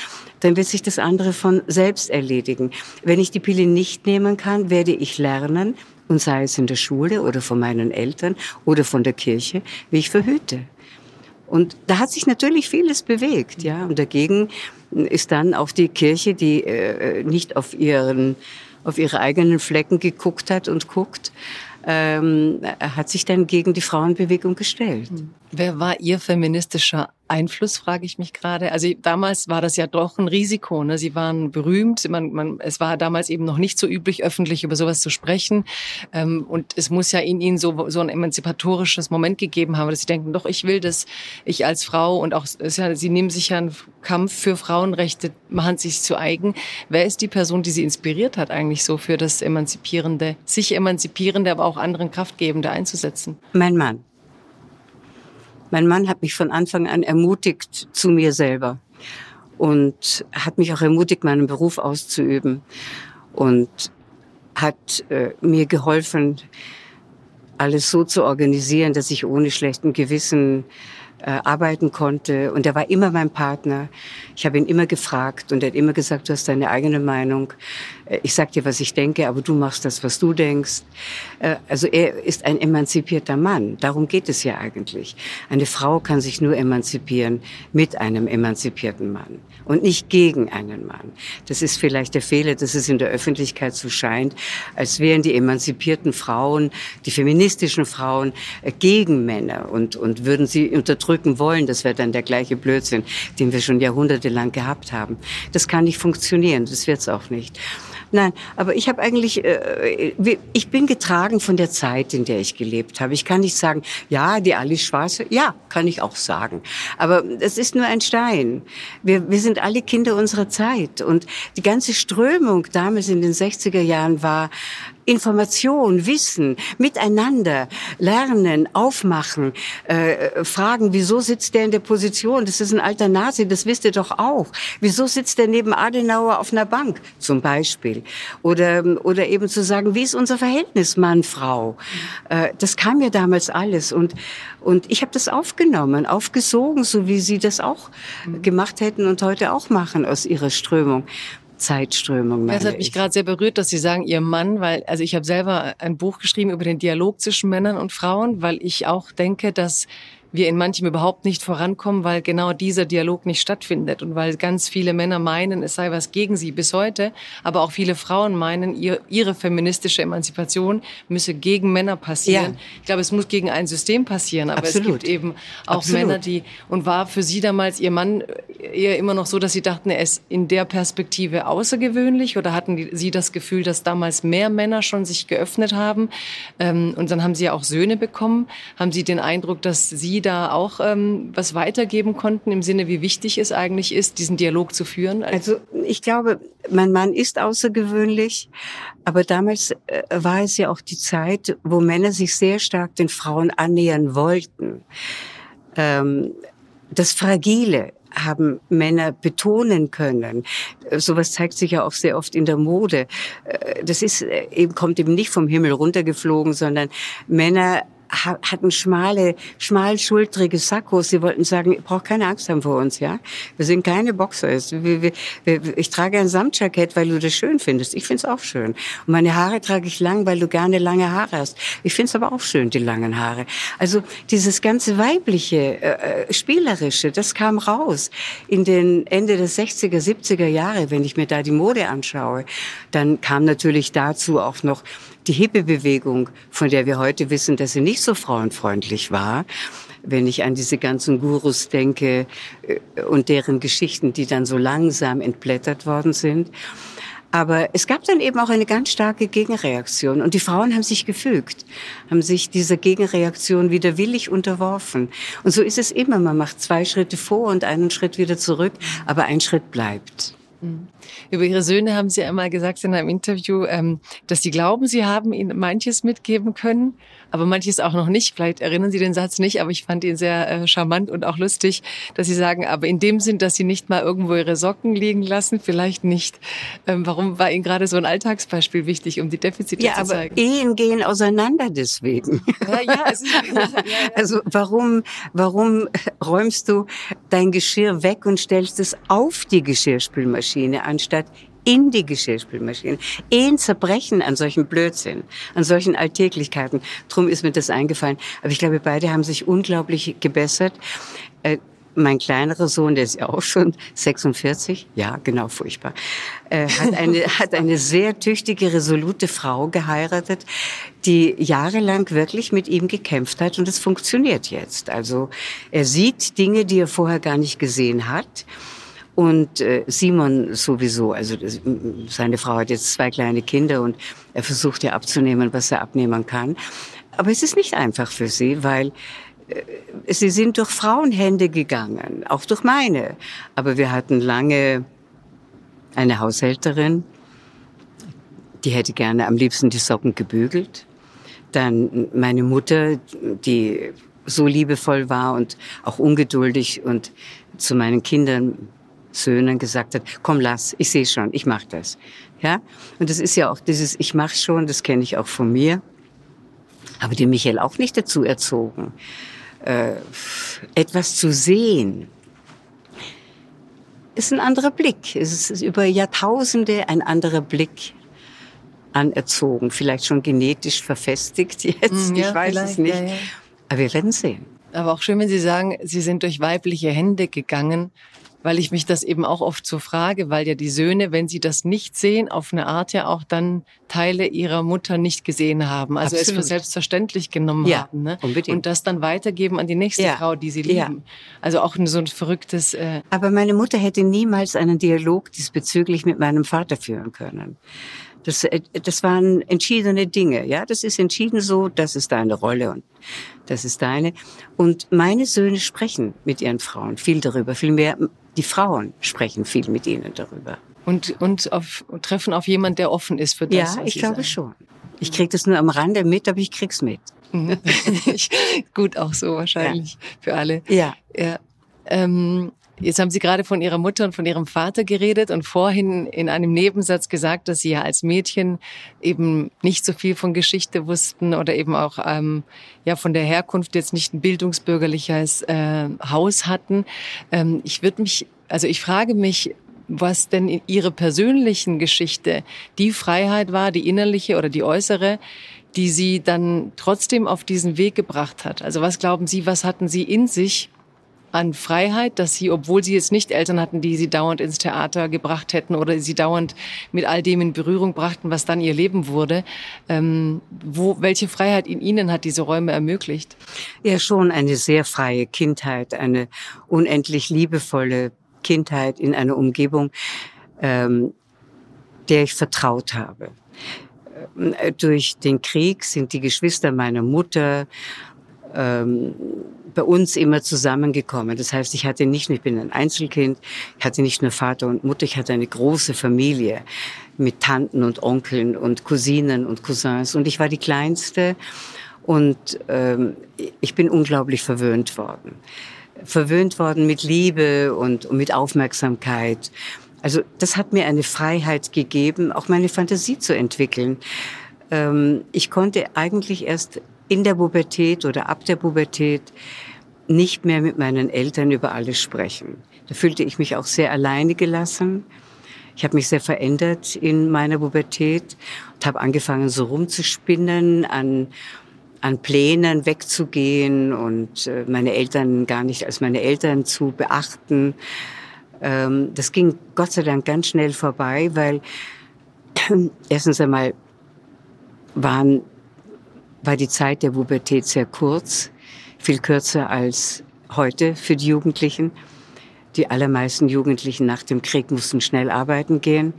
dann wird sich das andere von selbst erledigen. Wenn ich die Pille nicht nehmen kann, werde ich lernen, und sei es in der Schule oder von meinen Eltern oder von der Kirche, wie ich verhüte. Und da hat sich natürlich vieles bewegt, ja. Und dagegen ist dann auch die Kirche, die äh, nicht auf ihren auf ihre eigenen Flecken geguckt hat und guckt, ähm, hat sich dann gegen die Frauenbewegung gestellt. Wer war Ihr feministischer Einfluss, frage ich mich gerade. Also damals war das ja doch ein Risiko. Ne? Sie waren berühmt. Man, man, es war damals eben noch nicht so üblich, öffentlich über sowas zu sprechen. Ähm, und es muss ja in Ihnen so, so ein emanzipatorisches Moment gegeben haben, dass Sie denken, doch, ich will das, ich als Frau und auch, ja, Sie nehmen sich ja einen Kampf für Frauenrechte, machen sich zu eigen. Wer ist die Person, die Sie inspiriert hat eigentlich so für das Emanzipierende, sich Emanzipierende, aber auch anderen Kraftgebende einzusetzen? Mein Mann. Mein Mann hat mich von Anfang an ermutigt zu mir selber und hat mich auch ermutigt, meinen Beruf auszuüben und hat äh, mir geholfen, alles so zu organisieren, dass ich ohne schlechten Gewissen äh, arbeiten konnte. Und er war immer mein Partner. Ich habe ihn immer gefragt und er hat immer gesagt, du hast deine eigene Meinung. Äh, ich sag dir, was ich denke, aber du machst das, was du denkst. Äh, also er ist ein emanzipierter Mann. Darum geht es ja eigentlich. Eine Frau kann sich nur emanzipieren mit einem emanzipierten Mann und nicht gegen einen Mann. Das ist vielleicht der Fehler, dass es in der Öffentlichkeit so scheint, als wären die emanzipierten Frauen, die feministischen Frauen äh, gegen Männer und, und würden sie unterdrücken wollen. Das wäre dann der gleiche Blödsinn, den wir schon jahrhundertelang gehabt haben. Das kann nicht funktionieren, das wird es auch nicht. Nein, aber ich habe eigentlich, äh, ich bin getragen von der Zeit, in der ich gelebt habe. Ich kann nicht sagen, ja, die Alice Schwarze, ja, kann ich auch sagen. Aber es ist nur ein Stein. Wir, wir sind alle Kinder unserer Zeit. Und die ganze Strömung damals in den 60er Jahren war, Information, Wissen, miteinander, lernen, aufmachen, äh, fragen, wieso sitzt der in der Position? Das ist ein alter Nazi, das wisst ihr doch auch. Wieso sitzt der neben Adenauer auf einer Bank zum Beispiel? Oder, oder eben zu sagen, wie ist unser Verhältnis Mann-Frau? Äh, das kam ja damals alles und, und ich habe das aufgenommen, aufgesogen, so wie Sie das auch gemacht hätten und heute auch machen aus Ihrer Strömung. Zeitströmung. Das hat mich gerade sehr berührt, dass Sie sagen, Ihr Mann, weil, also ich habe selber ein Buch geschrieben über den Dialog zwischen Männern und Frauen, weil ich auch denke, dass wir in manchem überhaupt nicht vorankommen, weil genau dieser Dialog nicht stattfindet und weil ganz viele Männer meinen, es sei was gegen sie bis heute, aber auch viele Frauen meinen, ihr, ihre feministische Emanzipation müsse gegen Männer passieren. Ja. Ich glaube, es muss gegen ein System passieren, aber Absolut. es gibt eben auch Absolut. Männer, die und war für Sie damals Ihr Mann eher immer noch so, dass Sie dachten, er ist in der Perspektive außergewöhnlich oder hatten Sie das Gefühl, dass damals mehr Männer schon sich geöffnet haben ähm, und dann haben Sie ja auch Söhne bekommen. Haben Sie den Eindruck, dass Sie da auch ähm, was weitergeben konnten im Sinne, wie wichtig es eigentlich ist, diesen Dialog zu führen? Also ich glaube, mein Mann ist außergewöhnlich, aber damals äh, war es ja auch die Zeit, wo Männer sich sehr stark den Frauen annähern wollten. Ähm, das Fragile, haben Männer betonen können. Sowas zeigt sich ja auch sehr oft in der Mode. Äh, das ist äh, eben kommt eben nicht vom Himmel runtergeflogen, sondern Männer hatten schmale, schmalschultrige Sakkos. Sie wollten sagen, ihr braucht keine Angst haben vor uns, ja. Wir sind keine Boxers. Ich trage ein Samtjackett, weil du das schön findest. Ich finde es auch schön. Und meine Haare trage ich lang, weil du gerne lange Haare hast. Ich finde es aber auch schön, die langen Haare. Also dieses ganze weibliche, äh, äh spielerische, das kam raus in den Ende der 60er, 70er Jahre, wenn ich mir da die Mode anschaue. Dann kam natürlich dazu auch noch die Hippie-Bewegung, von der wir heute wissen, dass sie nicht so frauenfreundlich war, wenn ich an diese ganzen Gurus denke äh, und deren Geschichten, die dann so langsam entblättert worden sind. Aber es gab dann eben auch eine ganz starke Gegenreaktion und die Frauen haben sich gefügt, haben sich dieser Gegenreaktion wieder willig unterworfen. Und so ist es immer, man macht zwei Schritte vor und einen Schritt wieder zurück, aber ein Schritt bleibt. Mhm. Über Ihre Söhne haben Sie einmal gesagt in einem Interview, ähm, dass Sie glauben, Sie haben ihnen manches mitgeben können, aber manches auch noch nicht. Vielleicht erinnern Sie den Satz nicht, aber ich fand ihn sehr äh, charmant und auch lustig, dass Sie sagen, aber in dem Sinn, dass Sie nicht mal irgendwo Ihre Socken liegen lassen, vielleicht nicht. Ähm, warum war Ihnen gerade so ein Alltagsbeispiel wichtig, um die Defizite ja, zu zeigen? Ja, aber Ehen gehen auseinander deswegen. Ja, ja, es ist, ja, ja. Also warum, warum räumst du dein Geschirr weg und stellst es auf die Geschirrspülmaschine, anstatt in die Geschirrspülmaschine. Ehen zerbrechen an solchen Blödsinn, an solchen Alltäglichkeiten. Drum ist mir das eingefallen. Aber ich glaube, beide haben sich unglaublich gebessert. Äh, mein kleinerer Sohn, der ist ja auch schon 46, ja, genau, furchtbar, äh, hat, eine, hat eine sehr tüchtige, resolute Frau geheiratet, die jahrelang wirklich mit ihm gekämpft hat und es funktioniert jetzt. Also er sieht Dinge, die er vorher gar nicht gesehen hat. Und äh, Simon sowieso, also seine Frau hat jetzt zwei kleine Kinder und er versucht ja abzunehmen, was er abnehmen kann. Aber es ist nicht einfach für sie, weil äh, sie sind durch Frauenhände gegangen, auch durch meine. Aber wir hatten lange eine Haushälterin, die hätte gerne am liebsten die Socken gebügelt. Dann meine Mutter, die so liebevoll war und auch ungeduldig und zu meinen Kindern, Söhnen gesagt hat, komm lass, ich sehe schon, ich mach das. Ja? Und das ist ja auch dieses Ich mach schon, das kenne ich auch von mir. Aber die Michael auch nicht dazu erzogen, äh, etwas zu sehen. Ist ein anderer Blick. Es ist über Jahrtausende ein anderer Blick anerzogen. Vielleicht schon genetisch verfestigt jetzt, Mm, ja, ich weiß es nicht. ja, ja. Aber wir werden sehen. Aber auch schön, wenn Sie sagen, Sie sind durch weibliche Hände gegangen, weil ich mich das eben auch oft so frage, weil ja die Söhne, wenn sie das nicht sehen, auf eine Art ja auch dann Teile ihrer Mutter nicht gesehen haben. Also es für Absolut. selbstverständlich genommen Ja, haben. Ne? unbedingt. Und das dann weitergeben an die nächste Ja, Frau, die sie ja. lieben. Also auch so ein verrücktes... Äh, Aber meine Mutter hätte niemals einen Dialog diesbezüglich mit meinem Vater führen können. Das, äh, das waren entschiedene Dinge. Ja, das ist entschieden so, das ist deine Rolle und das ist deine. Und meine Söhne sprechen mit ihren Frauen viel darüber. Vielmehr die Frauen sprechen viel mit ihnen darüber. und und auf, und treffen auf jemand, der offen ist für das. ja, ich glaube sagen. schon. Ich krieg das nur am Rande mit, aber ich krieg's mit. Mhm. Gut, auch so wahrscheinlich für alle. Ja. Ja. Ähm, jetzt haben Sie gerade von Ihrer Mutter und von Ihrem Vater geredet und vorhin in einem Nebensatz gesagt, dass Sie ja als Mädchen eben nicht so viel von Geschichte wussten oder eben auch ähm, ja von der Herkunft jetzt nicht ein bildungsbürgerliches äh, Haus hatten. Ähm, ich würde mich, also ich frage mich, was denn in Ihrer persönlichen Geschichte die Freiheit war, die innerliche oder die äußere, die Sie dann trotzdem auf diesen Weg gebracht hat. Also was glauben Sie, was hatten Sie in sich an Freiheit, dass Sie, obwohl Sie jetzt nicht Eltern hatten, die Sie dauernd ins Theater gebracht hätten oder Sie dauernd mit all dem in Berührung brachten, was dann Ihr Leben wurde, ähm, wo, welche Freiheit in Ihnen hat diese Räume ermöglicht? Ja, schon eine sehr freie Kindheit, eine unendlich liebevolle Kindheit in einer Umgebung, ähm, der ich vertraut habe. Ähm, äh, Durch den Krieg sind die Geschwister meiner Mutter ähm, bei uns immer zusammengekommen. Das heißt, ich hatte nicht nur, ich bin ein Einzelkind, ich hatte nicht nur Vater und Mutter, ich hatte eine große Familie mit Tanten und Onkeln und Cousinen und Cousins und ich war die Kleinste und ähm, ich bin unglaublich verwöhnt worden. Verwöhnt worden mit Liebe und, und mit Aufmerksamkeit. Also das hat mir eine Freiheit gegeben, auch meine Fantasie zu entwickeln. Ähm, ich konnte eigentlich erst in der Pubertät oder ab der Pubertät nicht mehr mit meinen Eltern über alles sprechen. Da fühlte ich mich auch sehr alleine gelassen. Ich habe mich sehr verändert in meiner Pubertät und habe angefangen, so rumzuspinnen, an, an Plänen wegzugehen und äh, meine Eltern gar nicht als meine Eltern zu beachten. Ähm, das ging Gott sei Dank ganz schnell vorbei, weil erstens einmal waren, war die Zeit der Pubertät sehr kurz, viel kürzer als heute für die Jugendlichen. Die allermeisten Jugendlichen nach dem Krieg mussten schnell arbeiten gehen.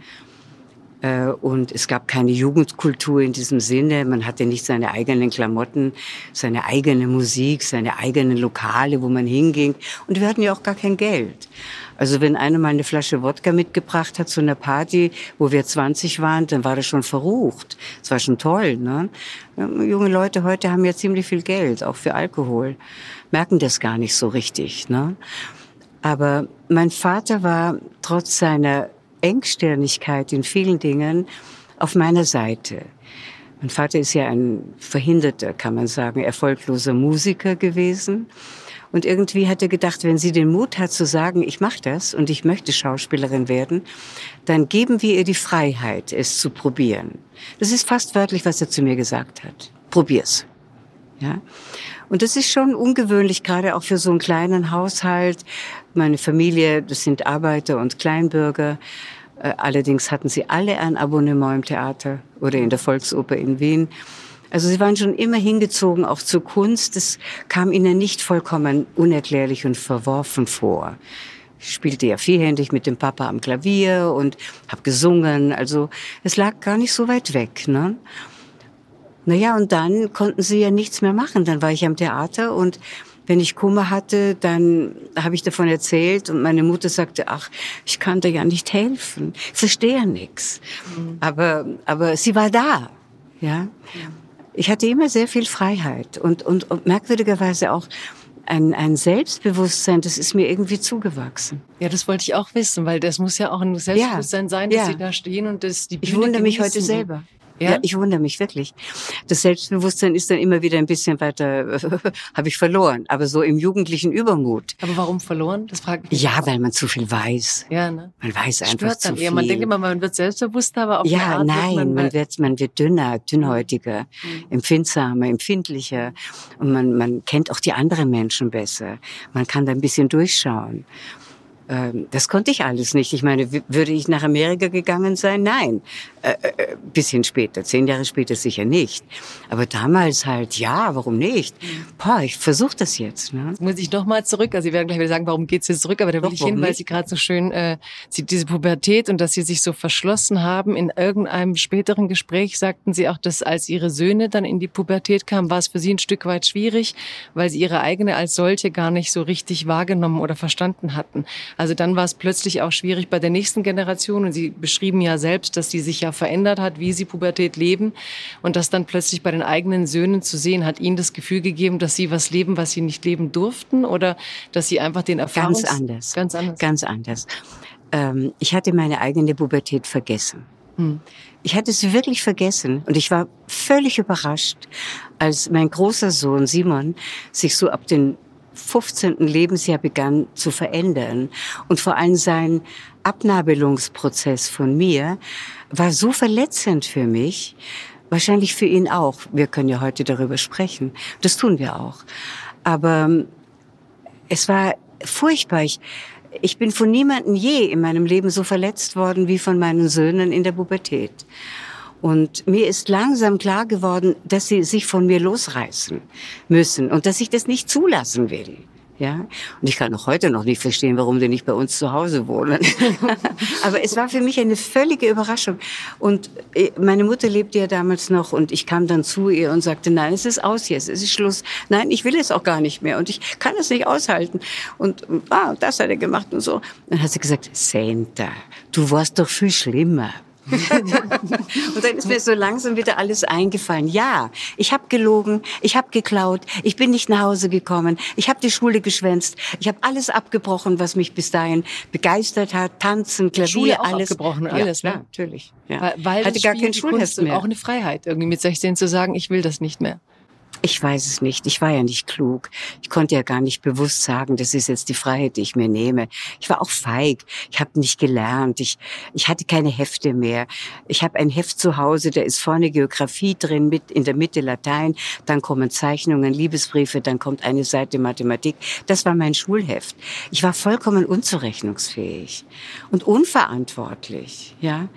Äh, Und es gab keine Jugendkultur in diesem Sinne. Man hatte nicht seine eigenen Klamotten, seine eigene Musik, seine eigenen Lokale, wo man hinging. Und wir hatten ja auch gar kein Geld. Also wenn einer mal eine Flasche Wodka mitgebracht hat zu einer Party, wo wir 20 waren, dann war das schon verrucht. Das war schon toll. Ne? Junge Leute heute haben ja ziemlich viel Geld, auch für Alkohol. Merken das gar nicht so richtig. Ne? Aber mein Vater war trotz seiner Engstirnigkeit in vielen Dingen auf meiner Seite. Mein Vater ist ja ein verhinderter, kann man sagen, erfolgloser Musiker gewesen. Und irgendwie hat er gedacht, wenn sie den Mut hat zu sagen, ich mache das und ich möchte Schauspielerin werden, dann geben wir ihr die Freiheit, es zu probieren. Das ist fast wörtlich, was er zu mir gesagt hat. Probier's. Ja? Und das ist schon ungewöhnlich, gerade auch für so einen kleinen Haushalt. Meine Familie, das sind Arbeiter und Kleinbürger. Äh, Allerdings hatten sie alle ein Abonnement im Theater oder in der Volksoper in Wien. Also sie waren schon immer hingezogen, auch zur Kunst. Das kam ihnen nicht vollkommen unerklärlich und verworfen vor. Ich spielte ja vierhändig mit dem Papa am Klavier und habe gesungen. Also es lag gar nicht so weit weg. Ne? Naja, und dann konnten sie ja nichts mehr machen. Dann war ich am Theater und wenn ich Kummer hatte, dann habe ich davon erzählt und meine Mutter sagte, ach, ich kann dir ja nicht helfen, ich verstehe ja nichts. Aber, aber sie war da, ja. Ich hatte immer sehr viel Freiheit und, und, und merkwürdigerweise auch ein, ein Selbstbewusstsein, das ist mir irgendwie zugewachsen. Ja, das wollte ich auch wissen, weil das muss ja auch ein Selbstbewusstsein ja, sein, dass ja. Sie da stehen und das die Bühne Ich wundere mich heute selber. Ja? ja, ich wundere mich wirklich. Das Selbstbewusstsein ist dann immer wieder ein bisschen weiter, habe ich verloren. Aber so im jugendlichen Übermut. Aber warum verloren? Das frage ich. Ja, weil man zu viel weiß. Ja, ne? Man weiß einfach Stört zu viel. Ja, man denkt immer, man wird selbstbewusster, aber auf Ja, nein, wird man, man, wird, man wird dünner, dünnhäutiger, mhm. empfindsamer, empfindlicher. Und man, man kennt auch die anderen Menschen besser. Man kann da ein bisschen durchschauen. Ähm, das konnte ich alles nicht. Ich meine, würde ich nach Amerika gegangen sein? Nein. Äh, äh, bisschen später, zehn Jahre später sicher nicht. Aber damals halt, ja, warum nicht? Boah, ich versuche das jetzt. Ne? Jetzt muss ich noch mal zurück. Also Sie werden gleich wieder sagen, warum geht's jetzt zurück? Aber da will Doch, ich hin, weil Sie gerade so schön, äh, Sie, diese Pubertät und dass Sie sich so verschlossen haben. In irgendeinem späteren Gespräch sagten Sie auch, dass als Ihre Söhne dann in die Pubertät kamen, war es für Sie ein Stück weit schwierig, weil Sie Ihre eigene als solche gar nicht so richtig wahrgenommen oder verstanden hatten. Also dann war es plötzlich auch schwierig bei der nächsten Generation. Und Sie beschrieben ja selbst, dass die sich ja verändert hat, wie Sie Pubertät leben. Und das dann plötzlich bei den eigenen Söhnen zu sehen, hat Ihnen das Gefühl gegeben, dass Sie was leben, was Sie nicht leben durften? Oder dass Sie einfach den Erfahrungs... Ganz anders. Ganz anders. Ganz anders. Ähm, ich hatte meine eigene Pubertät vergessen. Hm. Ich hatte sie wirklich vergessen und ich war völlig überrascht, als mein großer Sohn Simon sich so ab den 15. Lebensjahr begann zu verändern. Und vor allem sein Abnabelungsprozess von mir war so verletzend für mich, wahrscheinlich für ihn auch. Wir können ja heute darüber sprechen. Das tun wir auch. Aber ähm, es war furchtbar. Ich, ich bin von niemandem je in meinem Leben so verletzt worden wie von meinen Söhnen in der Pubertät. Und mir ist langsam klar geworden, dass sie sich von mir losreißen müssen und dass ich das nicht zulassen will. Ja, und ich kann auch heute noch nicht verstehen, warum die nicht bei uns zu Hause wohnen. Aber es war für mich eine völlige Überraschung. Und äh, meine Mutter lebte ja damals noch und ich kam dann zu ihr und sagte, nein, es ist aus jetzt, es ist Schluss. Nein, ich will es auch gar nicht mehr und ich kann es nicht aushalten. Und ah, das hat er gemacht und so. Dann hat sie gesagt, Santa, du warst doch viel schlimmer. und dann ist mir so langsam wieder alles eingefallen. Ja, ich habe gelogen, ich habe geklaut, ich bin nicht nach Hause gekommen, ich habe die Schule geschwänzt, ich habe alles abgebrochen, was mich bis dahin begeistert hat, tanzen, Klavier, Schule auch alles. abgebrochen, alles, ja, ne? natürlich. Ja. Weil, weil hatte gar kein Schulheft mehr. Auch eine Freiheit, irgendwie mit 16 zu sagen, ich will das nicht mehr. Ich weiß es nicht. Ich war ja nicht klug. Ich konnte ja gar nicht bewusst sagen, das ist jetzt die Freiheit, die ich mir nehme. Ich war auch feig. Ich habe nicht gelernt. Ich, ich hatte keine Hefte mehr. Ich habe ein Heft zu Hause, da ist vorne Geografie drin, mit in der Mitte Latein, dann kommen Zeichnungen, Liebesbriefe, dann kommt eine Seite Mathematik. Das war mein Schulheft. Ich war vollkommen unzurechnungsfähig und unverantwortlich, ja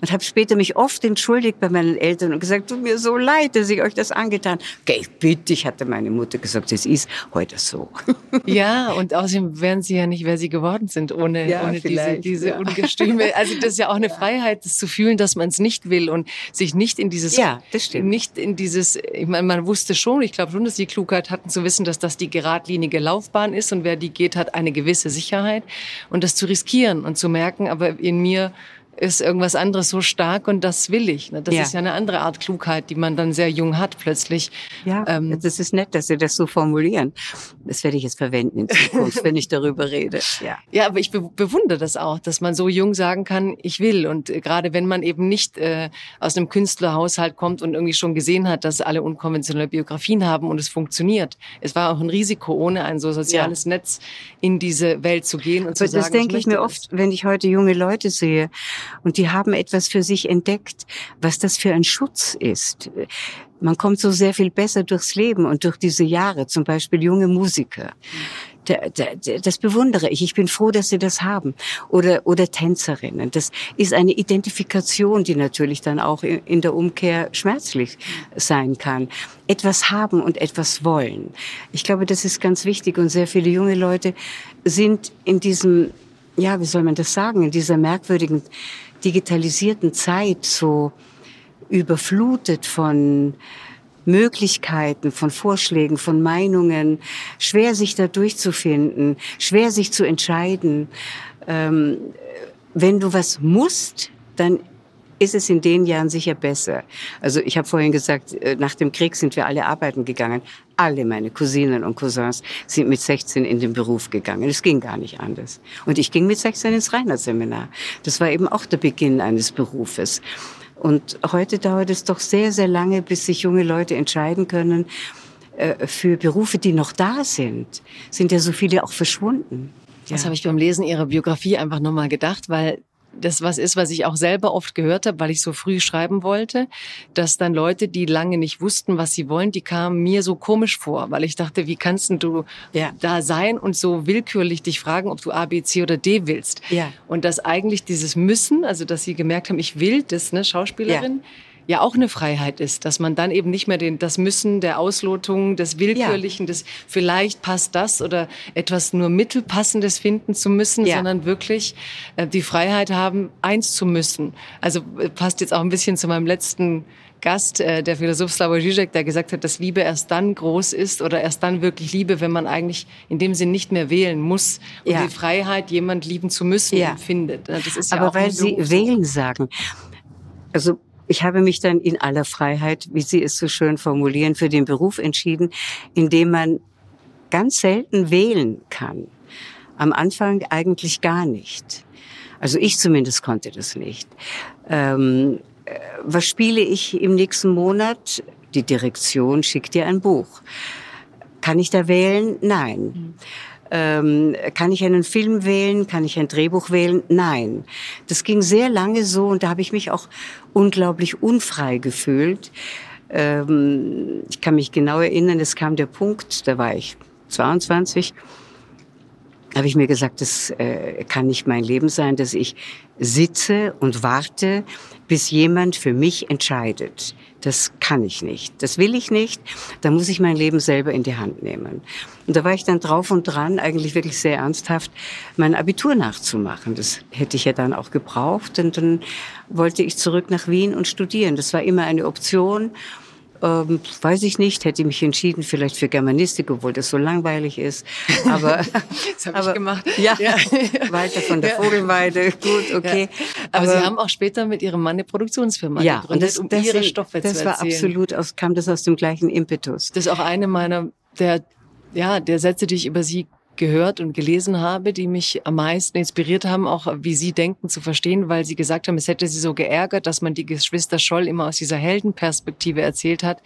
und habe später mich oft entschuldigt bei meinen Eltern und gesagt, tut mir so leid, dass ich euch das angetan. Okay, bitte, ich hatte meine Mutter gesagt, es ist heute so. Ja, und außerdem wären sie ja nicht, wer sie geworden sind, ohne, ja, ohne diese, diese ja. Ungestüme. Also das ist ja auch eine Freiheit, das zu fühlen, dass man es nicht will und sich nicht in dieses, ja, das stimmt. nicht in dieses, ich meine, man wusste schon, ich glaube schon, dass die Klugheit hatten zu wissen, dass das die geradlinige Laufbahn ist und wer die geht, hat eine gewisse Sicherheit und das zu riskieren und zu merken, aber in mir ist irgendwas anderes so stark und das will ich. Ne? Das ja. ist ja eine andere Art Klugheit, die man dann sehr jung hat plötzlich. Ja, ähm, das ist nett, dass Sie das so formulieren. Das werde ich jetzt verwenden in Zukunft, wenn ich darüber rede. Ja, ja aber ich be bewundere das auch, dass man so jung sagen kann, ich will. Und äh, gerade wenn man eben nicht äh, aus einem Künstlerhaushalt kommt und irgendwie schon gesehen hat, dass alle unkonventionelle Biografien haben und es funktioniert. Es war auch ein Risiko, ohne ein so soziales ja. Netz in diese Welt zu gehen und aber zu sagen, das denke ich, ich mir oft, wenn ich heute junge Leute sehe und die haben etwas für sich entdeckt, was das für ein Schutz ist. Man kommt so sehr viel besser durchs Leben und durch diese Jahre, zum Beispiel junge Musiker. Das bewundere ich. Ich bin froh, dass sie das haben. Oder, oder Tänzerinnen. Das ist eine Identifikation, die natürlich dann auch in der Umkehr schmerzlich sein kann. Etwas haben und etwas wollen. Ich glaube, das ist ganz wichtig. Und sehr viele junge Leute sind in diesem, ja, wie soll man das sagen, in dieser merkwürdigen digitalisierten Zeit so überflutet von Möglichkeiten, von Vorschlägen, von Meinungen, schwer sich da durchzufinden, schwer sich zu entscheiden. Ähm, wenn du was musst, dann ist es in den Jahren sicher besser. Also ich habe vorhin gesagt, äh, nach dem Krieg sind wir alle arbeiten gegangen. Alle meine Cousinen und Cousins sind mit 16 in den Beruf gegangen. Es ging gar nicht anders. Und ich ging mit 16 ins Reinhardt-Seminar. Das war eben auch der Beginn eines Berufes. Und heute dauert es doch sehr, sehr lange, bis sich junge Leute entscheiden können äh, für Berufe, die noch da sind. Sind ja so viele auch verschwunden. Das habe ich beim Lesen Ihrer Biografie einfach nochmal gedacht, weil das was ist, was ich auch selber oft gehört habe, weil ich so früh schreiben wollte, dass dann Leute, die lange nicht wussten, was sie wollen, die kamen mir so komisch vor, weil ich dachte, wie kannst du ja. da sein und so willkürlich dich fragen, ob du A, B, C oder D willst? Ja. Und dass eigentlich dieses Müssen, also dass sie gemerkt haben, ich will das, ne, Schauspielerin, ja ja auch eine Freiheit ist, dass man dann eben nicht mehr den, das Müssen der Auslotung, des Willkürlichen, ja. des vielleicht passt das oder etwas nur Mittelpassendes finden zu müssen, ja. sondern wirklich äh, die Freiheit haben, eins zu müssen. Also äh, passt jetzt auch ein bisschen zu meinem letzten Gast, äh, der Philosoph Slavoj Žižek, der gesagt hat, dass Liebe erst dann groß ist oder erst dann wirklich Liebe, wenn man eigentlich in dem Sinn nicht mehr wählen muss und ja. die Freiheit, jemand lieben zu müssen, ja. findet. Das ist ja Aber weil Sie wählen sagen, also ich habe mich dann in aller Freiheit, wie Sie es so schön formulieren, für den Beruf entschieden, in dem man ganz selten wählen kann. Am Anfang eigentlich gar nicht. Also ich zumindest konnte das nicht. Ähm, äh, was spiele ich im nächsten Monat? Die Direktion schickt dir ein Buch. Kann ich da wählen? Nein. Mhm. Ähm, kann ich einen Film wählen? Kann ich ein Drehbuch wählen? Nein. Das ging sehr lange so und da habe ich mich auch unglaublich unfrei gefühlt. Ähm, ich kann mich genau erinnern, es kam der Punkt, da war ich 22, habe ich mir gesagt, das äh, kann nicht mein Leben sein, dass ich sitze und warte, bis jemand für mich entscheidet. Das kann ich nicht. Das will ich nicht. Da muss ich mein Leben selber in die Hand nehmen. Und da war ich dann drauf und dran, eigentlich wirklich sehr ernsthaft, mein Abitur nachzumachen. Das hätte ich ja dann auch gebraucht. Und dann wollte ich zurück nach Wien und studieren. Das war immer eine Option. Ähm, weiß ich nicht, hätte ich mich entschieden, vielleicht für Germanistik, obwohl das so langweilig ist. Aber das habe ich gemacht. Ja, ja. weiter von der ja. Vogelweide. Gut, okay. Ja. Aber, aber, Sie haben auch später mit Ihrem Mann eine Produktionsfirma ja, gegründet, das, um das, Ihre Stoffe das zu erzählen. Das war absolut aus, kam das aus dem gleichen Impetus. Das ist auch eine meiner der ja der Sätze, die ich über Sie gehört und gelesen habe, die mich am meisten inspiriert haben, auch wie Sie denken zu verstehen, weil Sie gesagt haben, es hätte Sie so geärgert, dass man die Geschwister Scholl immer aus dieser Heldenperspektive erzählt hat,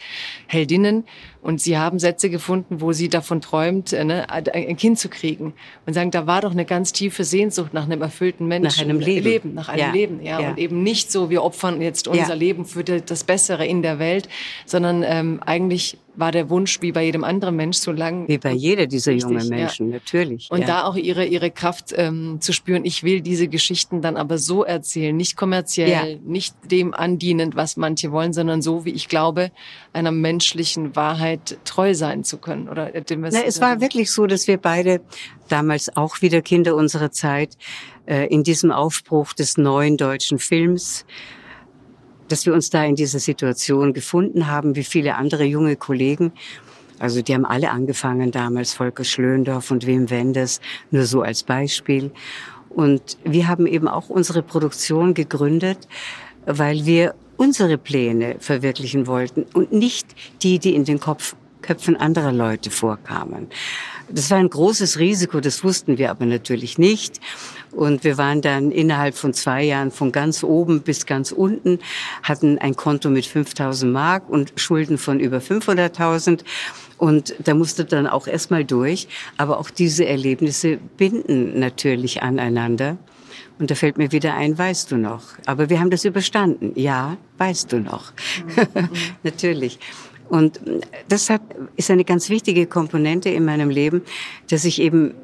Heldinnen. Und Sie haben Sätze gefunden, wo sie davon träumt, äh, ne, ein Kind zu kriegen. Und sagen, da war doch eine ganz tiefe Sehnsucht nach einem erfüllten Menschen. Nach einem Leben. Leben nach einem ja. Leben, ja. ja. Und eben nicht so, wir opfern jetzt unser ja. Leben für das Bessere in der Welt, sondern ähm, eigentlich war der Wunsch wie bei jedem anderen Mensch so lang wie bei jeder dieser richtig, jungen Menschen ja. natürlich und ja. da auch ihre ihre Kraft ähm, zu spüren ich will diese Geschichten dann aber so erzählen nicht kommerziell ja. nicht dem andienend was manche wollen sondern so wie ich glaube einer menschlichen Wahrheit treu sein zu können oder dem Na, es war wirklich so dass wir beide damals auch wieder Kinder unserer Zeit äh, in diesem Aufbruch des neuen deutschen Films dass wir uns da in dieser Situation gefunden haben, wie viele andere junge Kollegen. Also die haben alle angefangen damals, Volker Schlöndorff und Wim Wenders, nur so als Beispiel. Und wir haben eben auch unsere Produktion gegründet, weil wir unsere Pläne verwirklichen wollten und nicht die, die in den Kopf, Köpfen anderer Leute vorkamen. Das war ein großes Risiko, das wussten wir aber natürlich nicht. Und wir waren dann innerhalb von zwei Jahren von ganz oben bis ganz unten, hatten ein Konto mit 5000 Mark und Schulden von über 500.000. Und da musste dann auch erstmal durch. Aber auch diese Erlebnisse binden natürlich aneinander. Und da fällt mir wieder ein, weißt du noch? Aber wir haben das überstanden. Ja, weißt du noch. Mhm. natürlich. Und das hat, ist eine ganz wichtige Komponente in meinem Leben, dass ich eben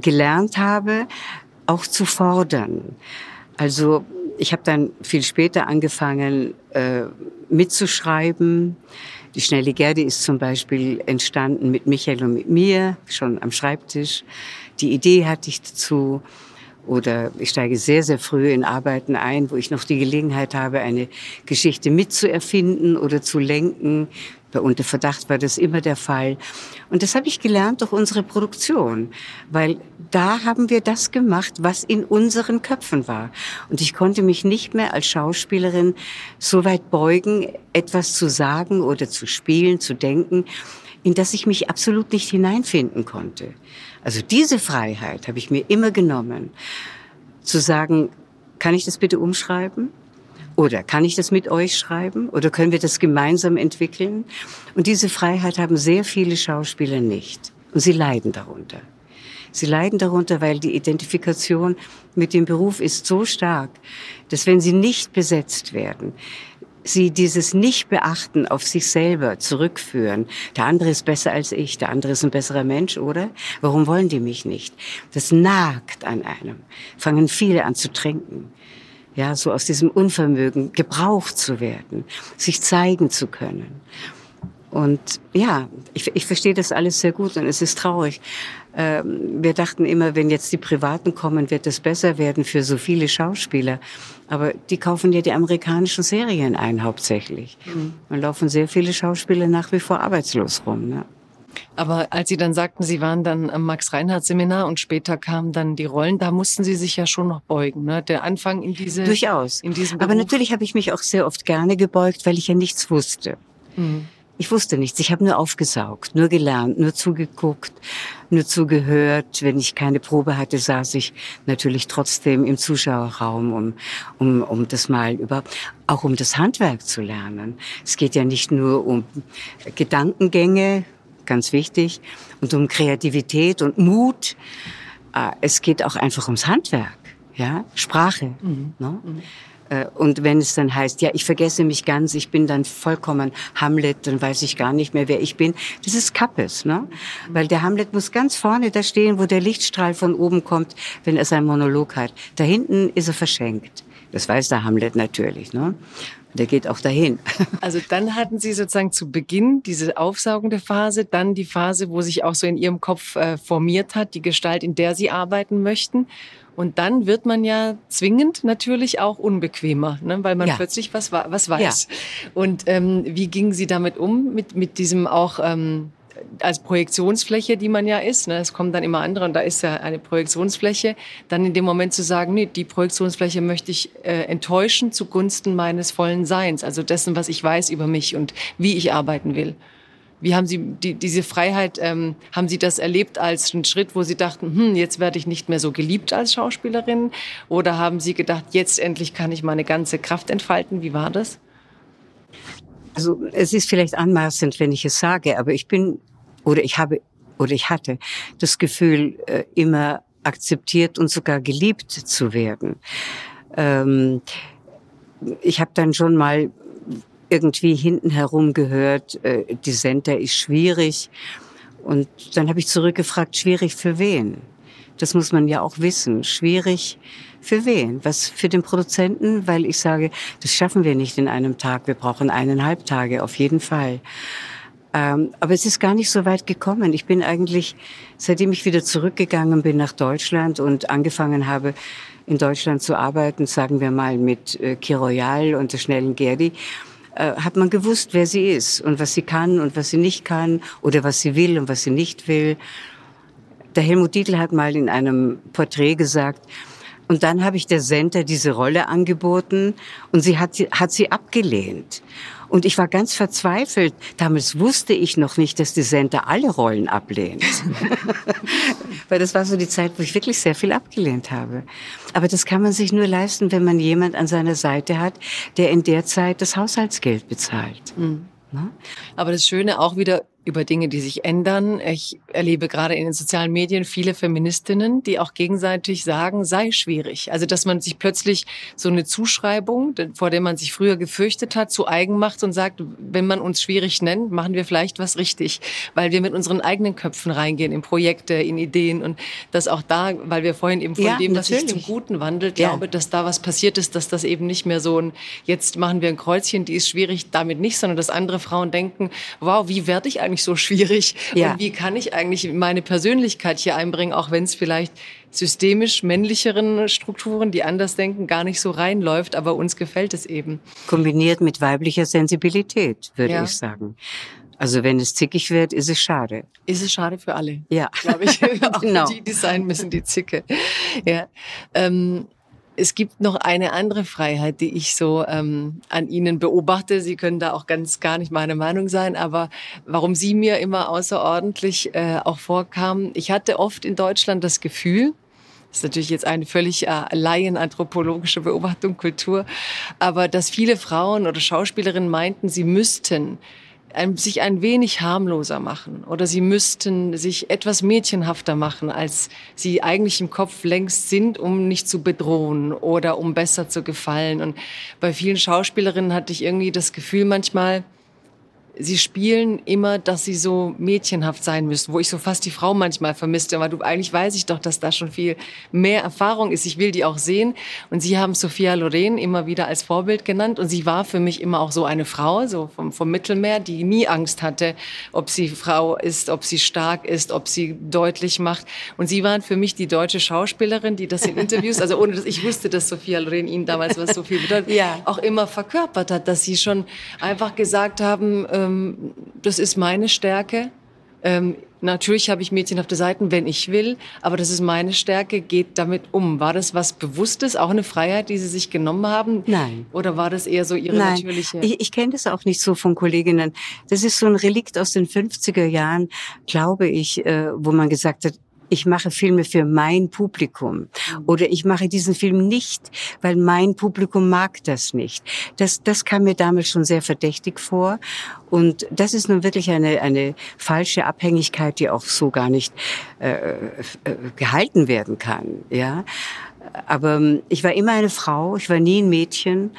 gelernt habe, auch zu fordern. Also ich habe dann viel später angefangen äh, mitzuschreiben. Die schnelle Gerde ist zum Beispiel entstanden mit Michael und mit mir, schon am Schreibtisch. Die Idee hatte ich dazu. Oder ich steige sehr, sehr früh in Arbeiten ein, wo ich noch die Gelegenheit habe, eine Geschichte mitzuerfinden oder zu lenken, Unter Verdacht war das immer der Fall. Und das habe ich gelernt durch unsere Produktion, weil da haben wir das gemacht, was in unseren Köpfen war. Und ich konnte mich nicht mehr als Schauspielerin so weit beugen, etwas zu sagen oder zu spielen, zu denken, in das ich mich absolut nicht hineinfinden konnte. Also diese Freiheit habe ich mir immer genommen, zu sagen, kann ich das bitte umschreiben? Oder kann ich das mit euch schreiben? Oder können wir das gemeinsam entwickeln? Und diese Freiheit haben sehr viele Schauspieler nicht. Und sie leiden darunter. Sie leiden darunter, weil die Identifikation mit dem Beruf ist so stark, dass wenn sie nicht besetzt werden, sie dieses Nicht-Beachten auf sich selber zurückführen. Der andere ist besser als ich, der andere ist ein besserer Mensch, oder? Warum wollen die mich nicht? Das nagt an einem. Fangen viele an zu trinken. Ja, so aus diesem Unvermögen gebraucht zu werden, sich zeigen zu können. Und ja, ich, ich verstehe das alles sehr gut und es ist traurig. Ähm, wir dachten immer, wenn jetzt die Privaten kommen, wird es besser werden für so viele Schauspieler. Aber die kaufen ja die amerikanischen Serien ein hauptsächlich. Mhm. Und laufen sehr viele Schauspieler nach wie vor arbeitslos rum. Ne? Aber als Sie dann sagten, Sie waren dann am Max-Reinhardt-Seminar und später kamen dann die Rollen, da mussten Sie sich ja schon noch beugen. Ne? Der Anfang in diese Durchaus. In diesem Aber natürlich habe ich mich auch sehr oft gerne gebeugt, weil ich ja nichts wusste. Mhm. Ich wusste nichts. Ich habe nur aufgesaugt, nur gelernt, nur zugeguckt, nur zugehört. Wenn ich keine Probe hatte, saß ich natürlich trotzdem im Zuschauerraum, um, um, um das mal über, auch um das Handwerk zu lernen. Es geht ja nicht nur um Gedankengänge, ganz wichtig, und um Kreativität und Mut. Äh, es geht auch einfach ums Handwerk, ja, Sprache. Mhm. Ne? Mhm. Äh, und wenn es dann heißt, ja, ich vergesse mich ganz, ich bin dann vollkommen Hamlet, dann weiß ich gar nicht mehr, wer ich bin. Das ist Kappes, ne? Weil der Hamlet muss ganz vorne da stehen, wo der Lichtstrahl von oben kommt, wenn er sein Monolog hat. Da hinten ist er verschenkt. Das weiß der Hamlet natürlich, ne? Der geht auch dahin. Also dann hatten Sie sozusagen zu Beginn diese aufsaugende Phase, dann die Phase, wo sich auch so in Ihrem Kopf äh, formiert hat, die Gestalt, in der Sie arbeiten möchten. Und dann wird man ja zwingend natürlich auch unbequemer, ne? weil man ja. plötzlich was, was weiß. Ja. Und ähm, wie gingen Sie damit um, mit, mit diesem auch ähm, als Projektionsfläche, die man ja ist, ne? es kommen dann immer andere und da ist ja eine Projektionsfläche, dann in dem Moment zu sagen, nee, die Projektionsfläche möchte ich äh, enttäuschen zugunsten meines vollen Seins, also dessen, was ich weiß über mich und wie ich arbeiten will. Wie haben Sie die, diese Freiheit, ähm, haben Sie das erlebt als einen Schritt, wo Sie dachten, hm, jetzt werde ich nicht mehr so geliebt als Schauspielerin? Oder haben Sie gedacht, jetzt endlich kann ich meine ganze Kraft entfalten? Wie war das? Also es ist vielleicht anmaßend, wenn ich es sage, aber ich bin oder ich habe oder ich hatte das Gefühl, äh, immer akzeptiert und sogar geliebt zu werden. Ähm, ich habe dann schon mal irgendwie hinten herum gehört, äh, die Center ist schwierig. Und dann habe ich zurückgefragt, schwierig für wen? Das muss man ja auch wissen. Schwierig für wen? Was für den Produzenten? Weil ich sage, das schaffen wir nicht in einem Tag. Wir brauchen eineinhalb Tage auf jeden Fall. Ähm, aber es ist gar nicht so weit gekommen. Ich bin eigentlich, seitdem ich wieder zurückgegangen bin nach Deutschland und angefangen habe, in Deutschland zu arbeiten, sagen wir mal mit äh, Kiroyal und der schnellen Gerdi, äh, hat man gewusst, wer sie ist und was sie kann und was sie nicht kann oder was sie will und was sie nicht will. Der Helmut Dietl hat mal in einem Porträt gesagt, und dann habe ich der Sender diese Rolle angeboten und sie hat, hat sie abgelehnt. Und ich war ganz verzweifelt. Damals wusste ich noch nicht, dass die Sender alle Rollen ablehnt. Weil das war so die Zeit, wo ich wirklich sehr viel abgelehnt habe. Aber das kann man sich nur leisten, wenn man jemand an seiner Seite hat, der in der Zeit das Haushaltsgeld bezahlt. Mhm. Aber das Schöne auch wieder über Dinge, die sich ändern. Ich erlebe gerade in den sozialen Medien viele Feministinnen, die auch gegenseitig sagen, sei schwierig. Also, dass man sich plötzlich so eine Zuschreibung, vor der man sich früher gefürchtet hat, zu eigen macht und sagt, wenn man uns schwierig nennt, machen wir vielleicht was richtig, weil wir mit unseren eigenen Köpfen reingehen in Projekte, in Ideen und dass auch da, weil wir vorhin eben von ja, dem, was sich zum Guten wandelt, ja. glaube, dass da was passiert ist, dass das eben nicht mehr so ein, jetzt machen wir ein Kreuzchen, die ist schwierig, damit nicht, sondern dass andere Frauen denken, wow, wie werde ich eigentlich eigentlich so schwierig? Ja. Und wie kann ich eigentlich meine Persönlichkeit hier einbringen, auch wenn es vielleicht systemisch männlicheren Strukturen, die anders denken, gar nicht so reinläuft, aber uns gefällt es eben. Kombiniert mit weiblicher Sensibilität, würde ja. ich sagen. Also wenn es zickig wird, ist es schade. Ist es schade für alle? Ja, glaube ich. Auch Genau. Die, die sein müssen, die Zicke. Ja. Ähm, es gibt noch eine andere Freiheit, die ich so ähm, an Ihnen beobachte. Sie können da auch ganz gar nicht meine Meinung sein, aber warum Sie mir immer außerordentlich äh, auch vorkamen, ich hatte oft in Deutschland das Gefühl, das ist natürlich jetzt eine völlig äh, laienanthropologische Beobachtung, Kultur, aber dass viele Frauen oder Schauspielerinnen meinten, sie müssten ein, sich ein wenig harmloser machen oder sie müssten sich etwas mädchenhafter machen, als sie eigentlich im Kopf längst sind, um nicht zu bedrohen oder um besser zu gefallen. Und bei vielen Schauspielerinnen hatte ich irgendwie das Gefühl manchmal, sie spielen immer, dass sie so mädchenhaft sein müssen, wo ich so fast die Frau manchmal vermisste, weil du eigentlich weiß ich doch, dass da schon viel mehr Erfahrung ist. Ich will die auch sehen. Und sie haben Sophia Loren immer wieder als Vorbild genannt. Und sie war für mich immer auch so eine Frau, so vom, vom Mittelmeer, die nie Angst hatte, ob sie Frau ist, ob sie stark ist, ob sie deutlich macht. Und sie waren für mich die deutsche Schauspielerin, die das in Interviews, also ohne dass ich wusste, dass Sophia Loren ihnen damals was so viel bedeutet, Ja. auch immer verkörpert hat, dass sie schon einfach gesagt haben, ähm, das ist meine Stärke. Ähm, natürlich habe ich mädchenhafte Seiten, wenn ich will, aber das ist meine Stärke, geht damit um. War das was Bewusstes, auch eine Freiheit, die Sie sich genommen haben? Nein. Oder war das eher so Ihre Nein, natürliche? ich, ich kenne das auch nicht so von Kolleginnen. Das ist so ein Relikt aus den 50er Jahren, glaube ich, äh, wo man gesagt hat, ich mache Filme für mein Publikum oder ich mache diesen Film nicht, weil mein Publikum mag das nicht. Das, das kam mir damals schon sehr verdächtig vor und das ist nun wirklich eine, eine falsche Abhängigkeit, die auch so gar nicht äh, äh, gehalten werden kann. Ja, aber ähm, ich war immer eine Frau, ich war nie ein Mädchen.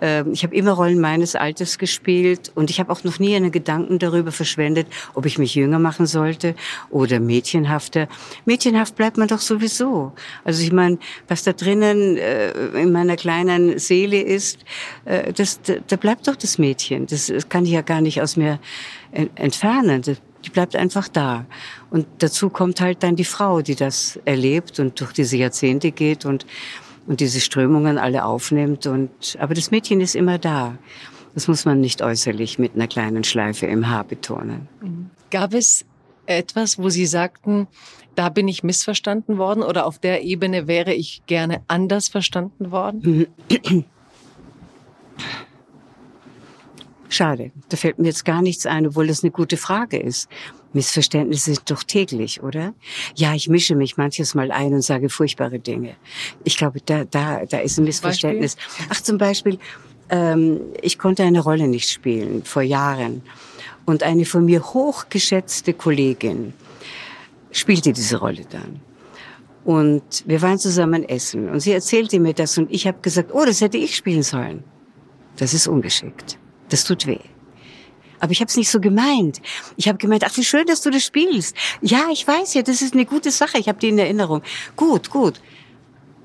Ähm, Ich habe immer Rollen meines Alters gespielt und ich habe auch noch nie einen Gedanken darüber verschwendet, ob ich mich jünger machen sollte oder mädchenhafter. Mädchenhaft bleibt man doch sowieso. Also ich meine, was da drinnen äh, in meiner kleinen Seele ist, äh, das, da, da bleibt doch das Mädchen. Das, das kann ich ja gar nicht aus mir en- entfernen. Das, die bleibt einfach da. Und dazu kommt halt dann die Frau, die das erlebt und durch diese Jahrzehnte geht und, und diese Strömungen alle aufnimmt. Und, aber das Mädchen ist immer da. Das muss man nicht äußerlich mit einer kleinen Schleife im Haar betonen. Gab es etwas, wo Sie sagten, da bin ich missverstanden worden oder auf der Ebene wäre ich gerne anders verstanden worden? Schade, da fällt mir jetzt gar nichts ein, obwohl das eine gute Frage ist. Missverständnisse sind doch täglich, oder? Ja, ich mische mich manches Mal ein und sage furchtbare Dinge. Ich glaube, da, da, da ist ein Missverständnis. Ach, zum Beispiel, ähm, ich konnte eine Rolle nicht spielen vor Jahren. Und eine von mir hochgeschätzte Kollegin spielte diese Rolle dann. Und wir waren zusammen essen und sie erzählte mir das und ich habe gesagt, oh, das hätte ich spielen sollen. Das ist ungeschickt. Das tut weh. Aber ich habe es nicht so gemeint. Ich habe gemeint, ach, wie schön, dass du das spielst. Ja, ich weiß ja, das ist eine gute Sache. Ich habe die in Erinnerung. Gut, gut.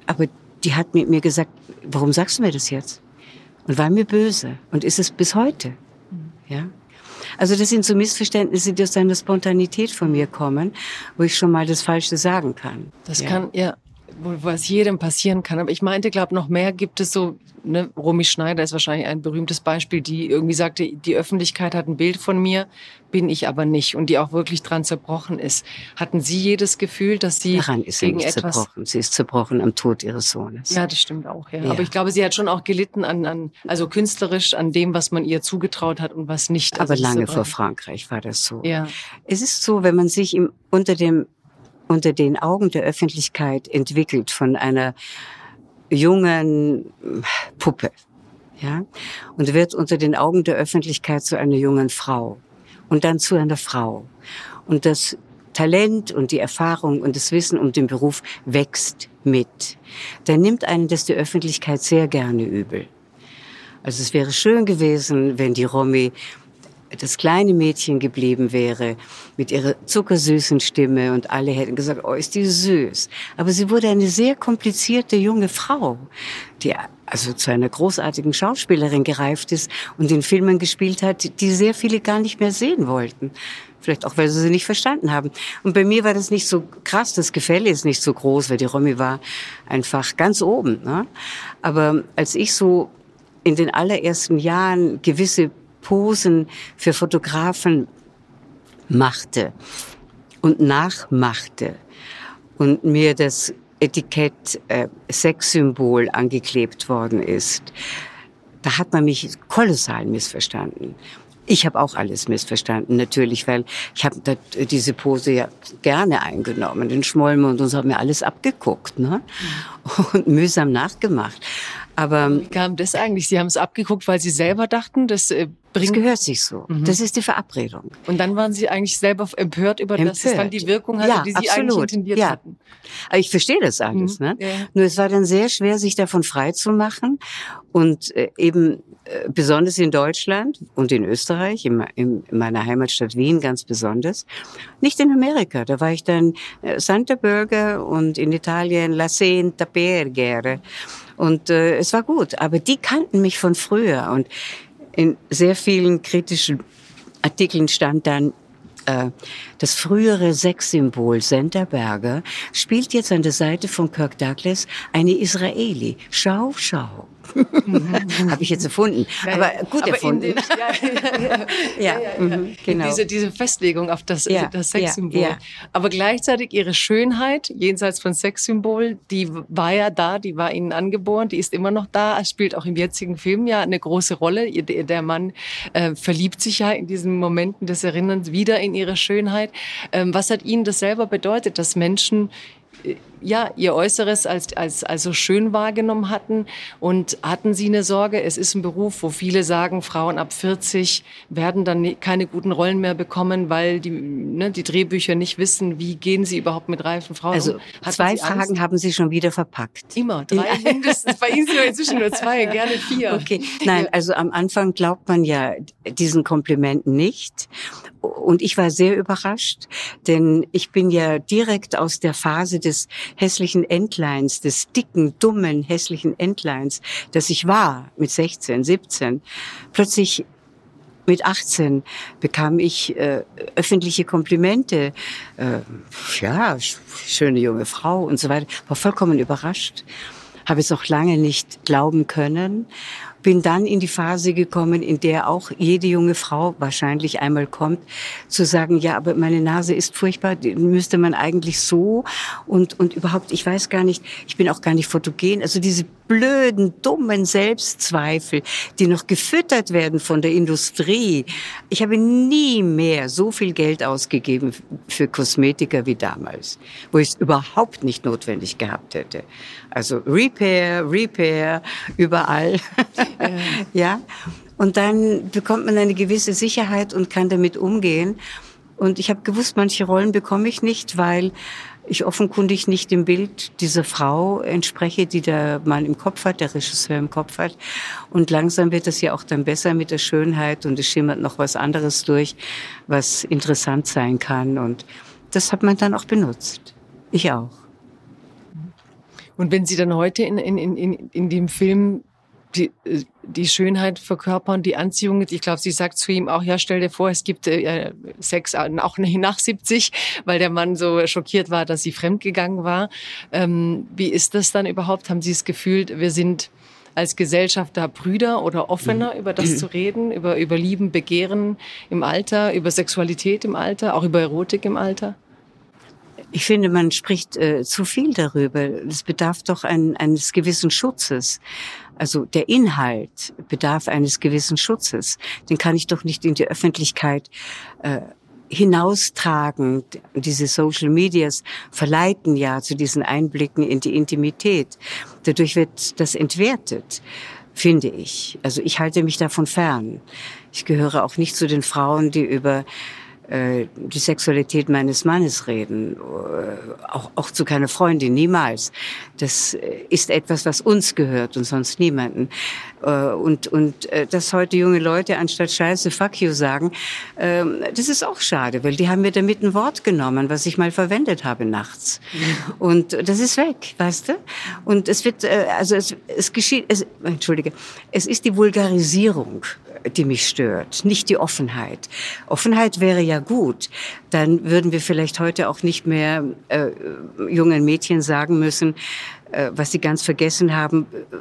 Aber die hat mit mir gesagt, warum sagst du mir das jetzt? Und war mir böse. Und ist es bis heute. Ja. Also das sind so Missverständnisse, die aus einer Spontanität von mir kommen, wo ich schon mal das Falsche sagen kann. Das ja. kann, ja, was jedem passieren kann. Aber ich meinte, glaube noch mehr gibt es so, ne, Romy Schneider ist wahrscheinlich ein berühmtes Beispiel, die irgendwie sagte, die Öffentlichkeit hat ein Bild von mir, bin ich aber nicht und die auch wirklich dran zerbrochen ist. Hatten Sie jedes Gefühl, dass Sie Daran ist sie gegen nicht etwas... zerbrochen. Sie ist zerbrochen am Tod ihres Sohnes. Ja, das stimmt auch, ja. Ja. Aber ich glaube, sie hat schon auch gelitten an, an, also künstlerisch an dem, was man ihr zugetraut hat und was nicht. Aber Also das lange vor Frankreich war das so. Ja. Es ist so, wenn man sich im, unter dem unter den Augen der Öffentlichkeit entwickelt von einer jungen Puppe, ja, und wird unter den Augen der Öffentlichkeit zu einer jungen Frau und dann zu einer Frau und das Talent und die Erfahrung und das Wissen um den Beruf wächst mit, dann nimmt einen das die Öffentlichkeit sehr gerne übel. Also es wäre schön gewesen, wenn die Romy das kleine Mädchen geblieben wäre mit ihrer zuckersüßen Stimme und alle hätten gesagt, oh, ist die süß. Aber sie wurde eine sehr komplizierte junge Frau, die also zu einer großartigen Schauspielerin gereift ist und in Filmen gespielt hat, die sehr viele gar nicht mehr sehen wollten. Vielleicht auch, weil sie sie nicht verstanden haben. Und bei mir war das nicht so krass, das Gefälle ist nicht so groß, weil die Romy war einfach ganz oben. Ne? Aber als ich so in den allerersten Jahren gewisse Posen für Fotografen machte und nachmachte und mir das Etikett äh, Sexsymbol angeklebt worden ist, da hat man mich kolossal missverstanden. Ich habe auch alles missverstanden, natürlich, weil ich habe diese Pose ja gerne eingenommen, den Schmollmund und so habe mir alles abgeguckt ne? und mühsam nachgemacht. Aber wie kam das eigentlich? Sie haben es abgeguckt, weil Sie selber dachten, das äh, bringt. Das gehört sich so. Mhm. Das ist die Verabredung. Und dann waren Sie eigentlich selber empört über empört. dass es dann die Wirkung hatte, ja, die Sie absolut. eigentlich intendiert ja. hatten. Aber ich verstehe das alles. Mhm. Ne? Ja. Nur es war dann sehr schwer, sich davon frei zu machen und äh, eben äh, besonders in Deutschland und in Österreich, in, in, meiner Heimatstadt Wien ganz besonders. Nicht in Amerika, da war ich dann äh, Santa Bürger und in Italien La Senta Pergere. Und äh, es war gut, aber die kannten mich von früher und in sehr vielen kritischen Artikeln stand dann, äh, das frühere Sexsymbol Senterberger spielt jetzt an der Seite von Kirk Douglas eine Israeli. Schau, schau. Habe ich jetzt erfunden. Aber gut aber erfunden. Den, ja, ja, ja, genau. Diese, diese Festlegung auf das, das Sexsymbol. Aber gleichzeitig ihre Schönheit, jenseits von Sexsymbol, die war ja da, die war ihnen angeboren, die ist immer noch da. Es spielt auch im jetzigen Film ja eine große Rolle. Der Mann äh, verliebt sich ja in diesen Momenten des Erinnerns wieder in ihre Schönheit. Ähm, was hat Ihnen das selber bedeutet, dass Menschen ja, ihr Äußeres als, als, als so schön wahrgenommen hatten. Und hatten Sie eine Sorge? Es ist ein Beruf, wo viele sagen, Frauen ab 40 werden dann keine guten Rollen mehr bekommen, weil die, ne, die Drehbücher nicht wissen, wie gehen sie überhaupt mit reifen Frauen Also um. zwei Fragen haben Sie schon wieder verpackt. Immer, drei mindestens. Bei Ihnen sind wir inzwischen nur zwei, gerne vier. Okay, nein, also am Anfang glaubt man ja diesen Komplimenten nicht. Und ich war sehr überrascht, denn ich bin ja direkt aus der Phase des hässlichen Entleins, des dicken, dummen, hässlichen Entleins, das ich war mit 16, 17. Plötzlich mit 18 bekam ich äh, öffentliche Komplimente. Äh, ja, schöne junge Frau und so weiter. War vollkommen überrascht. Habe es auch lange nicht glauben können bin dann in die Phase gekommen, in der auch jede junge Frau wahrscheinlich einmal kommt, zu sagen, ja, aber meine Nase ist furchtbar, die müsste man eigentlich so und, und überhaupt, ich weiß gar nicht, ich bin auch gar nicht fotogen. Also diese blöden, dummen Selbstzweifel, die noch gefüttert werden von der Industrie. Ich habe nie mehr so viel Geld ausgegeben für Kosmetika wie damals, wo ich es überhaupt nicht notwendig gehabt hätte. Also Repair, Repair, überall. ja. Und dann bekommt man eine gewisse Sicherheit und kann damit umgehen. Und ich habe gewusst, manche Rollen bekomme ich nicht, weil ich offenkundig nicht dem Bild dieser Frau entspreche, die der Mann im Kopf hat, der Regisseur im Kopf hat. Und langsam wird es ja auch dann besser mit der Schönheit und es schimmert noch was anderes durch, was interessant sein kann. Und das hat man dann auch benutzt. Ich auch. Und wenn Sie dann heute in, in, in, in dem Film die, die Schönheit verkörpern, die Anziehung. Ich glaube, sie sagt zu ihm auch, ja, stell dir vor, es gibt äh, Sex auch nach 70, weil der Mann so schockiert war, dass sie fremdgegangen war. Ähm, wie ist das dann überhaupt? Haben Sie das Gefühl, wir sind als Gesellschaft da Brüder oder offener, über das zu reden, über, über Lieben, Begehren im Alter, über Sexualität im Alter, auch über Erotik im Alter? Ich finde, man spricht äh, zu viel darüber. Es bedarf doch ein, eines gewissen Schutzes. Also der Inhalt bedarf eines gewissen Schutzes. Den kann ich doch nicht in die Öffentlichkeit äh, hinaustragen. Diese Social Medias verleiten ja zu diesen Einblicken in die Intimität. Dadurch wird das entwertet finde ich. Also ich halte mich davon fern. Ich gehöre auch nicht zu den Frauen, die über äh, die Sexualität meines Mannes reden, äh, auch, auch zu keiner Freundin, niemals. Das äh, ist etwas, was uns gehört und sonst niemanden. Und, und dass heute junge Leute anstatt Scheiße Fuck you sagen, ähm, das ist auch schade, weil die haben mir damit ein Wort genommen, was ich mal verwendet habe nachts. Und das ist weg, weißt du? Und es wird, also es, es geschieht, es, entschuldige, es ist die Vulgarisierung die mich stört, nicht die Offenheit. Offenheit wäre ja gut. Dann würden wir vielleicht heute auch nicht mehr äh, jungen Mädchen sagen müssen, äh, was sie ganz vergessen haben, äh,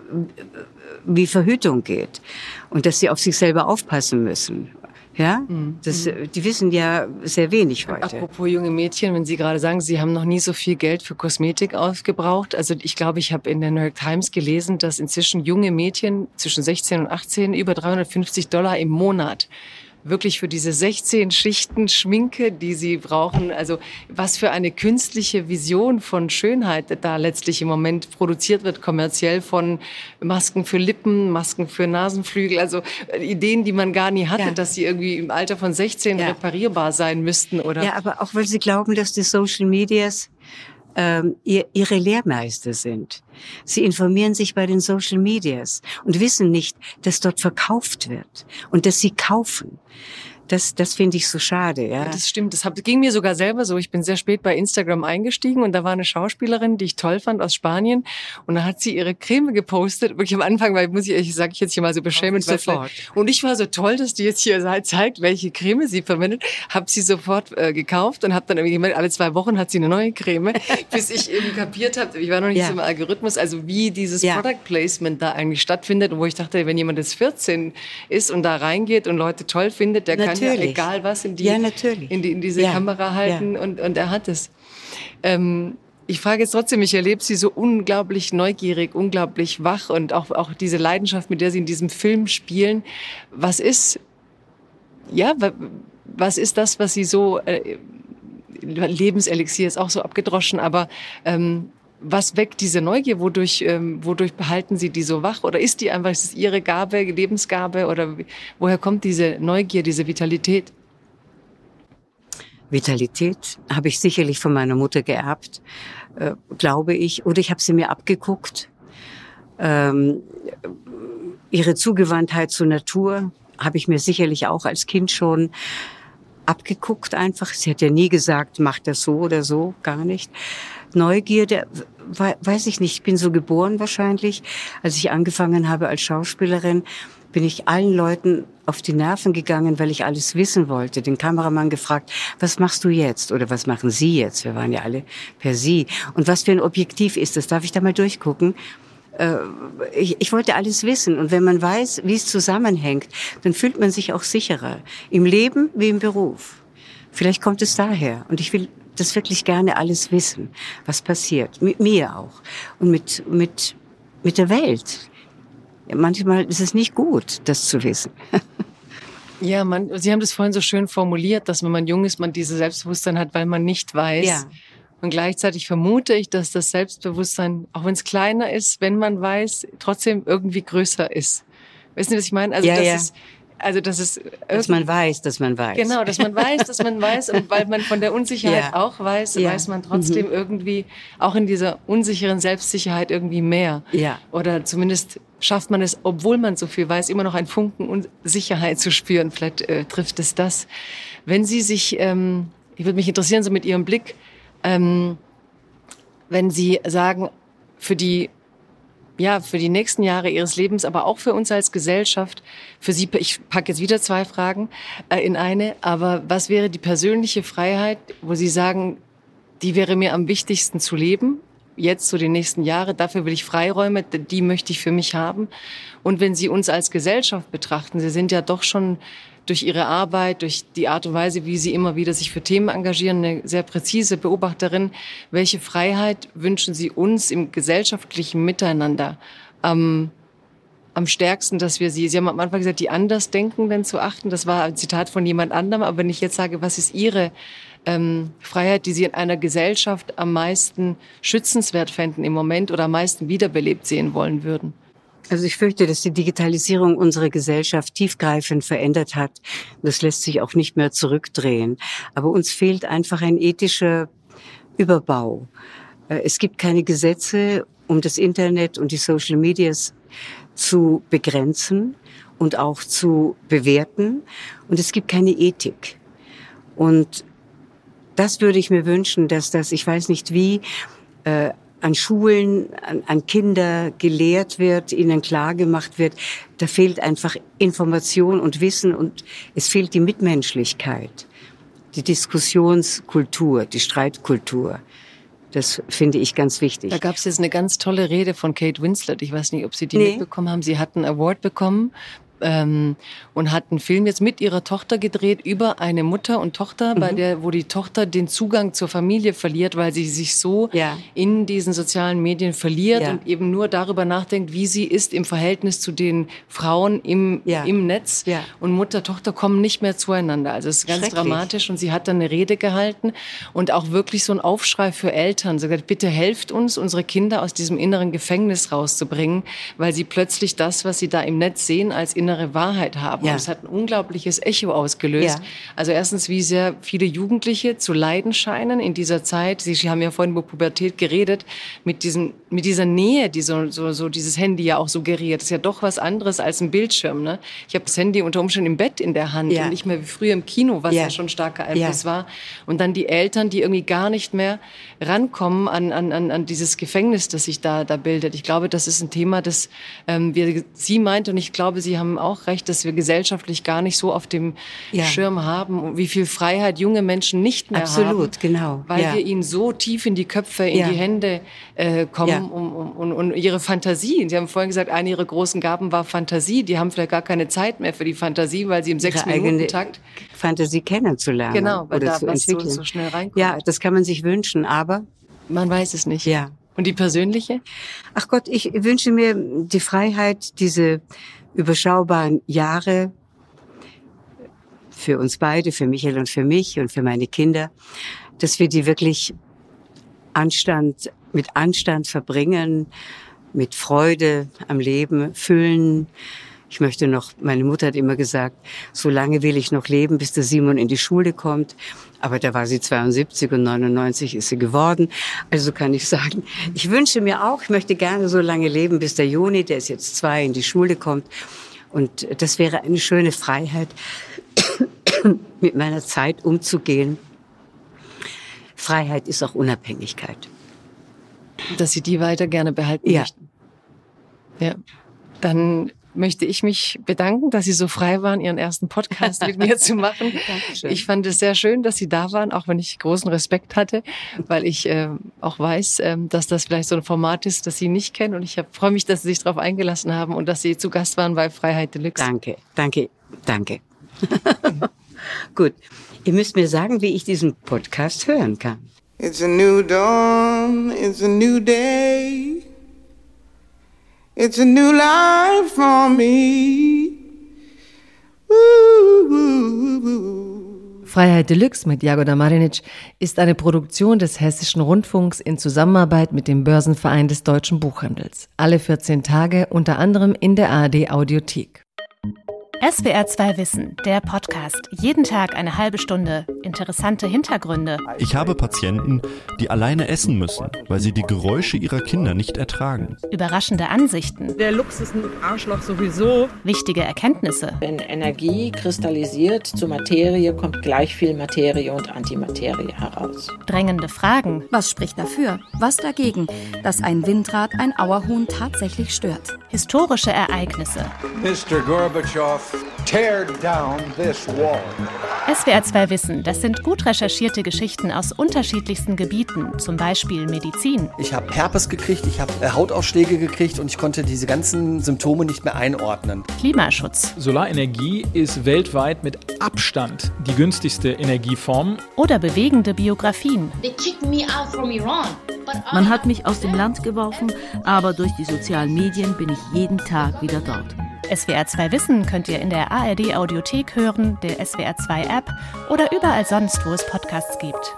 wie Verhütung geht und dass sie auf sich selber aufpassen müssen. Ja, das, die wissen ja sehr wenig heute. Apropos junge Mädchen, wenn Sie gerade sagen, Sie haben noch nie so viel Geld für Kosmetik aufgebraucht. Also ich glaube, ich habe in der New York Times gelesen, dass inzwischen junge Mädchen zwischen 16 und 18 über 350 Dollar im Monat wirklich für diese 16 Schichten Schminke, die sie brauchen. Also was für eine künstliche Vision von Schönheit da letztlich im Moment produziert wird, kommerziell von Masken für Lippen, Masken für Nasenflügel, also äh, Ideen, die man gar nie hatte, Ja. dass sie irgendwie im Alter von 16 Ja. reparierbar sein müssten oder Ja, aber auch weil sie glauben, dass die Social Medias ähm, ihr, ihre Lehrmeister sind. Sie informieren sich bei den Social Medias und wissen nicht, dass dort verkauft wird und dass sie kaufen. Das, das finde ich so schade. Ja. Das stimmt. Das hab- ging mir sogar selber so. Ich bin sehr spät bei Instagram eingestiegen und da war eine Schauspielerin, die ich toll fand aus Spanien. Und da hat sie ihre Creme gepostet. Wirklich am Anfang, weil muss ich, sage ich jetzt hier mal so beschämend. sofort. Und ich war so toll, dass die jetzt hier zeigt, welche Creme sie verwendet. Hab sie sofort äh, gekauft und habe dann irgendwie gemerkt, alle zwei Wochen hat sie eine neue Creme, bis ich eben kapiert habe. Ich war noch nicht Ja. so im Algorithmus, also wie dieses Ja. Product Placement da eigentlich stattfindet. Wo ich dachte, wenn jemand jetzt 14 ist und da reingeht und Leute toll findet, der kann ja Natürlich. egal was in die, Ja, natürlich. In, die, in diese Ja, Kamera halten und, und er hat es. Ähm, ich frage jetzt trotzdem, ich erlebe sie so unglaublich neugierig, unglaublich wach und auch, auch diese Leidenschaft, mit der sie in diesem Film spielen. Was ist, ja, wa- was ist das, was sie so, äh, Lebenselixier ist auch so abgedroschen, aber ähm, was weckt diese Neugier? Wodurch, ähm, wodurch behalten Sie die so wach? Oder ist die einfach, ist es Ihre Gabe, Lebensgabe? Oder woher kommt diese Neugier, diese Vitalität? Vitalität habe ich sicherlich von meiner Mutter geerbt, äh, glaube ich, oder ich habe sie mir abgeguckt. Ähm, ihre Zugewandtheit zur Natur habe ich mir sicherlich auch als Kind schon abgeguckt einfach. Sie hat ja nie gesagt, mach das so oder so, gar nicht. Neugierde, we- weiß ich nicht, ich bin so geboren wahrscheinlich. Als ich angefangen habe als Schauspielerin, bin ich allen Leuten auf die Nerven gegangen, weil ich alles wissen wollte. Den Kameramann gefragt, was machst du jetzt? Oder was machen Sie jetzt? Wir waren ja alle per Sie. Und was für ein Objektiv ist das? Darf ich da mal durchgucken? Äh, ich, ich wollte alles wissen. Und wenn man weiß, wie es zusammenhängt, dann fühlt man sich auch sicherer. Im Leben wie im Beruf. Vielleicht kommt es daher. Und ich will das wirklich gerne alles wissen, was passiert. Mit mir auch. Und mit, mit, mit der Welt. Manchmal ist es nicht gut, das zu wissen. Ja, man, Sie haben das vorhin so schön formuliert, dass wenn man jung ist, man dieses Selbstbewusstsein hat, weil man nicht weiß. Ja. Und gleichzeitig vermute ich, dass das Selbstbewusstsein, auch wenn es kleiner ist, wenn man weiß, trotzdem irgendwie größer ist. Wissen Sie, was ich meine? Also, Ja, das ja. ist, also, das ist Dass man weiß, dass man weiß. Genau, dass man weiß, dass man weiß und weil man von der Unsicherheit Ja. auch weiß, Ja. Mhm. weiß man trotzdem irgendwie auch in dieser unsicheren Selbstsicherheit irgendwie mehr. Ja. Oder zumindest schafft man es, obwohl man so viel weiß, immer noch einen Funken Unsicherheit zu spüren. Vielleicht äh, trifft es das. Wenn Sie sich, ähm, ich würde mich interessieren, so mit Ihrem Blick, ähm, wenn Sie sagen, für die ja, für die nächsten Jahre Ihres Lebens, aber auch für uns als Gesellschaft. Für Sie, ich packe jetzt wieder zwei Fragen äh, in eine, aber was wäre die persönliche Freiheit, wo Sie sagen, die wäre mir am wichtigsten zu leben, jetzt so die nächsten Jahre, dafür will ich Freiräume, die möchte ich für mich haben. Und wenn Sie uns als Gesellschaft betrachten, Sie sind ja doch schon durch Ihre Arbeit, durch die Art und Weise, wie Sie immer wieder sich für Themen engagieren, eine sehr präzise Beobachterin. Welche Freiheit wünschen Sie uns im gesellschaftlichen Miteinander am, am stärksten, dass wir Sie, Sie haben am Anfang gesagt, die Andersdenkenden zu achten. Das war ein Zitat von jemand anderem. Aber wenn ich jetzt sage, was ist Ihre ähm, Freiheit, die Sie in einer Gesellschaft am meisten schützenswert fänden im Moment oder am meisten wiederbelebt sehen wollen würden? Also ich fürchte, dass die Digitalisierung unsere Gesellschaft tiefgreifend verändert hat. Das lässt sich auch nicht mehr zurückdrehen. Aber uns fehlt einfach ein ethischer Überbau. Äh, Es gibt keine Gesetze, um das Internet und die Social Medias zu begrenzen und auch zu bewerten. Und es gibt keine Ethik. Und das würde ich mir wünschen, dass das, ich weiß nicht wie, äh, an Schulen, an, an Kinder gelehrt wird, ihnen klar gemacht wird, da fehlt einfach Information und Wissen und es fehlt die Mitmenschlichkeit, die Diskussionskultur, die Streitkultur. Das finde ich ganz wichtig. Da gab es jetzt eine ganz tolle Rede von Kate Winslet. Ich weiß nicht, ob Sie die Nee. mitbekommen haben. Sie hat einen Award bekommen ähm, und hat einen Film jetzt mit ihrer Tochter gedreht über eine Mutter und Tochter, Mhm. bei der, wo die Tochter den Zugang zur Familie verliert, weil sie sich so Ja. in diesen sozialen Medien verliert Ja. und eben nur darüber nachdenkt, wie sie ist im Verhältnis zu den Frauen im, Ja. im Netz. Und Mutter, Tochter kommen nicht mehr zueinander. Also es ist ganz dramatisch und sie hat dann eine Rede gehalten und auch wirklich so ein Aufschrei für Eltern. Sie hat gesagt, bitte helft uns, unsere Kinder aus diesem inneren Gefängnis rauszubringen, weil sie plötzlich das, was sie da im Netz sehen, als innere Wahrheit haben. Ja. Und es hat ein unglaubliches Echo ausgelöst. Ja. Also erstens, wie sehr viele Jugendliche zu leiden scheinen in dieser Zeit. Sie, Sie haben ja vorhin über Pubertät geredet, mit, diesem, mit dieser Nähe, die so, so, so dieses Handy ja auch suggeriert. Das ist ja doch was anderes als ein Bildschirm. Ne? Ich habe das Handy unter Umständen im Bett in der Hand Ja. und nicht mehr wie früher im Kino, was ja, schon starker Einfluss war. Und dann die Eltern, die irgendwie gar nicht mehr rankommen an, an, an, an dieses Gefängnis, das sich da, da bildet. Ich glaube, das ist ein Thema, das ähm, wir, sie meint und ich glaube, Sie haben auch recht, dass wir gesellschaftlich gar nicht so auf dem Ja. Schirm haben, und wie viel Freiheit junge Menschen nicht mehr haben. Absolut, genau. Weil Ja. wir ihnen so tief in die Köpfe, in Ja. die Hände äh, kommen Ja. um, um, um, und ihre Fantasie. Sie haben vorhin gesagt, eine ihrer großen Gaben war Fantasie. Die haben vielleicht gar keine Zeit mehr für die Fantasie, weil sie im ihre eigene Sechs-Minuten-Takt Fantasie kennenzulernen Genau, weil oder da zu was so, so schnell reinkommt. ja, das kann man sich wünschen, aber Man weiß es nicht. ja. Und die persönliche? Ach Gott, ich wünsche mir die Freiheit, diese überschaubaren Jahre für uns beide, für Michael und für mich und für meine Kinder, dass wir die wirklich Anstand, mit Anstand verbringen, mit Freude am Leben füllen. Ich möchte noch, meine Mutter hat immer gesagt, so lange will ich noch leben, bis der Simon in die Schule kommt. Aber da war sie 72 und 99 ist sie geworden. Also kann ich sagen, ich wünsche mir auch, ich möchte gerne so lange leben, bis der Juni, der ist jetzt zwei, in die Schule kommt. Und das wäre eine schöne Freiheit, mit meiner Zeit umzugehen. Freiheit ist auch Unabhängigkeit. Dass Sie die weiter gerne behalten Ja. möchten. Ja. Dann möchte ich mich bedanken, dass Sie so frei waren, Ihren ersten Podcast mit mir zu machen. Dankeschön. Ich fand es sehr schön, dass Sie da waren, auch wenn ich großen Respekt hatte, weil ich äh, auch weiß, ähm, dass das vielleicht so ein Format ist, das Sie nicht kennen. Und ich freue mich, dass Sie sich darauf eingelassen haben und dass Sie zu Gast waren bei Freiheit Deluxe. Danke, danke, danke. Gut. Ihr müsst mir sagen, wie ich diesen Podcast hören kann. It's a new dawn, it's a new day. It's a new life for me. Ooh. Freiheit Deluxe mit Jagoda Marinic ist eine Produktion des Hessischen Rundfunks in Zusammenarbeit mit dem Börsenverein des Deutschen Buchhandels. Alle 14 Tage unter anderem in der ARD Audiothek. SWR 2 Wissen, der Podcast. Jeden Tag eine halbe Stunde. Interessante Hintergründe. Ich habe Patienten, die alleine essen müssen, weil sie die Geräusche ihrer Kinder nicht ertragen. Überraschende Ansichten. Der Lux ist ein Arschloch sowieso. Wichtige Erkenntnisse. Wenn Energie kristallisiert zu Materie, kommt gleich viel Materie und Antimaterie heraus. Drängende Fragen. Was spricht dafür? Was dagegen, dass ein Windrad ein Auerhuhn tatsächlich stört? Historische Ereignisse. Mr. Gorbachev, tear down this wall. SWR 2 Wissen, das sind gut recherchierte Geschichten aus unterschiedlichsten Gebieten, zum Beispiel Medizin, Ich habe Herpes gekriegt, ich habe äh, Hautausschläge gekriegt und ich konnte diese ganzen Symptome nicht mehr einordnen. Klimaschutz Solarenergie ist weltweit mit Abstand die günstigste Energieform. oder bewegende Biografien. Man hat mich aus dem Land geworfen, aber durch die sozialen Medien bin ich jeden Tag wieder dort. SWR 2 Wissen könnt ihr in der ARD Audiothek hören, der SWR 2 App oder überall sonst, wo es Podcasts gibt.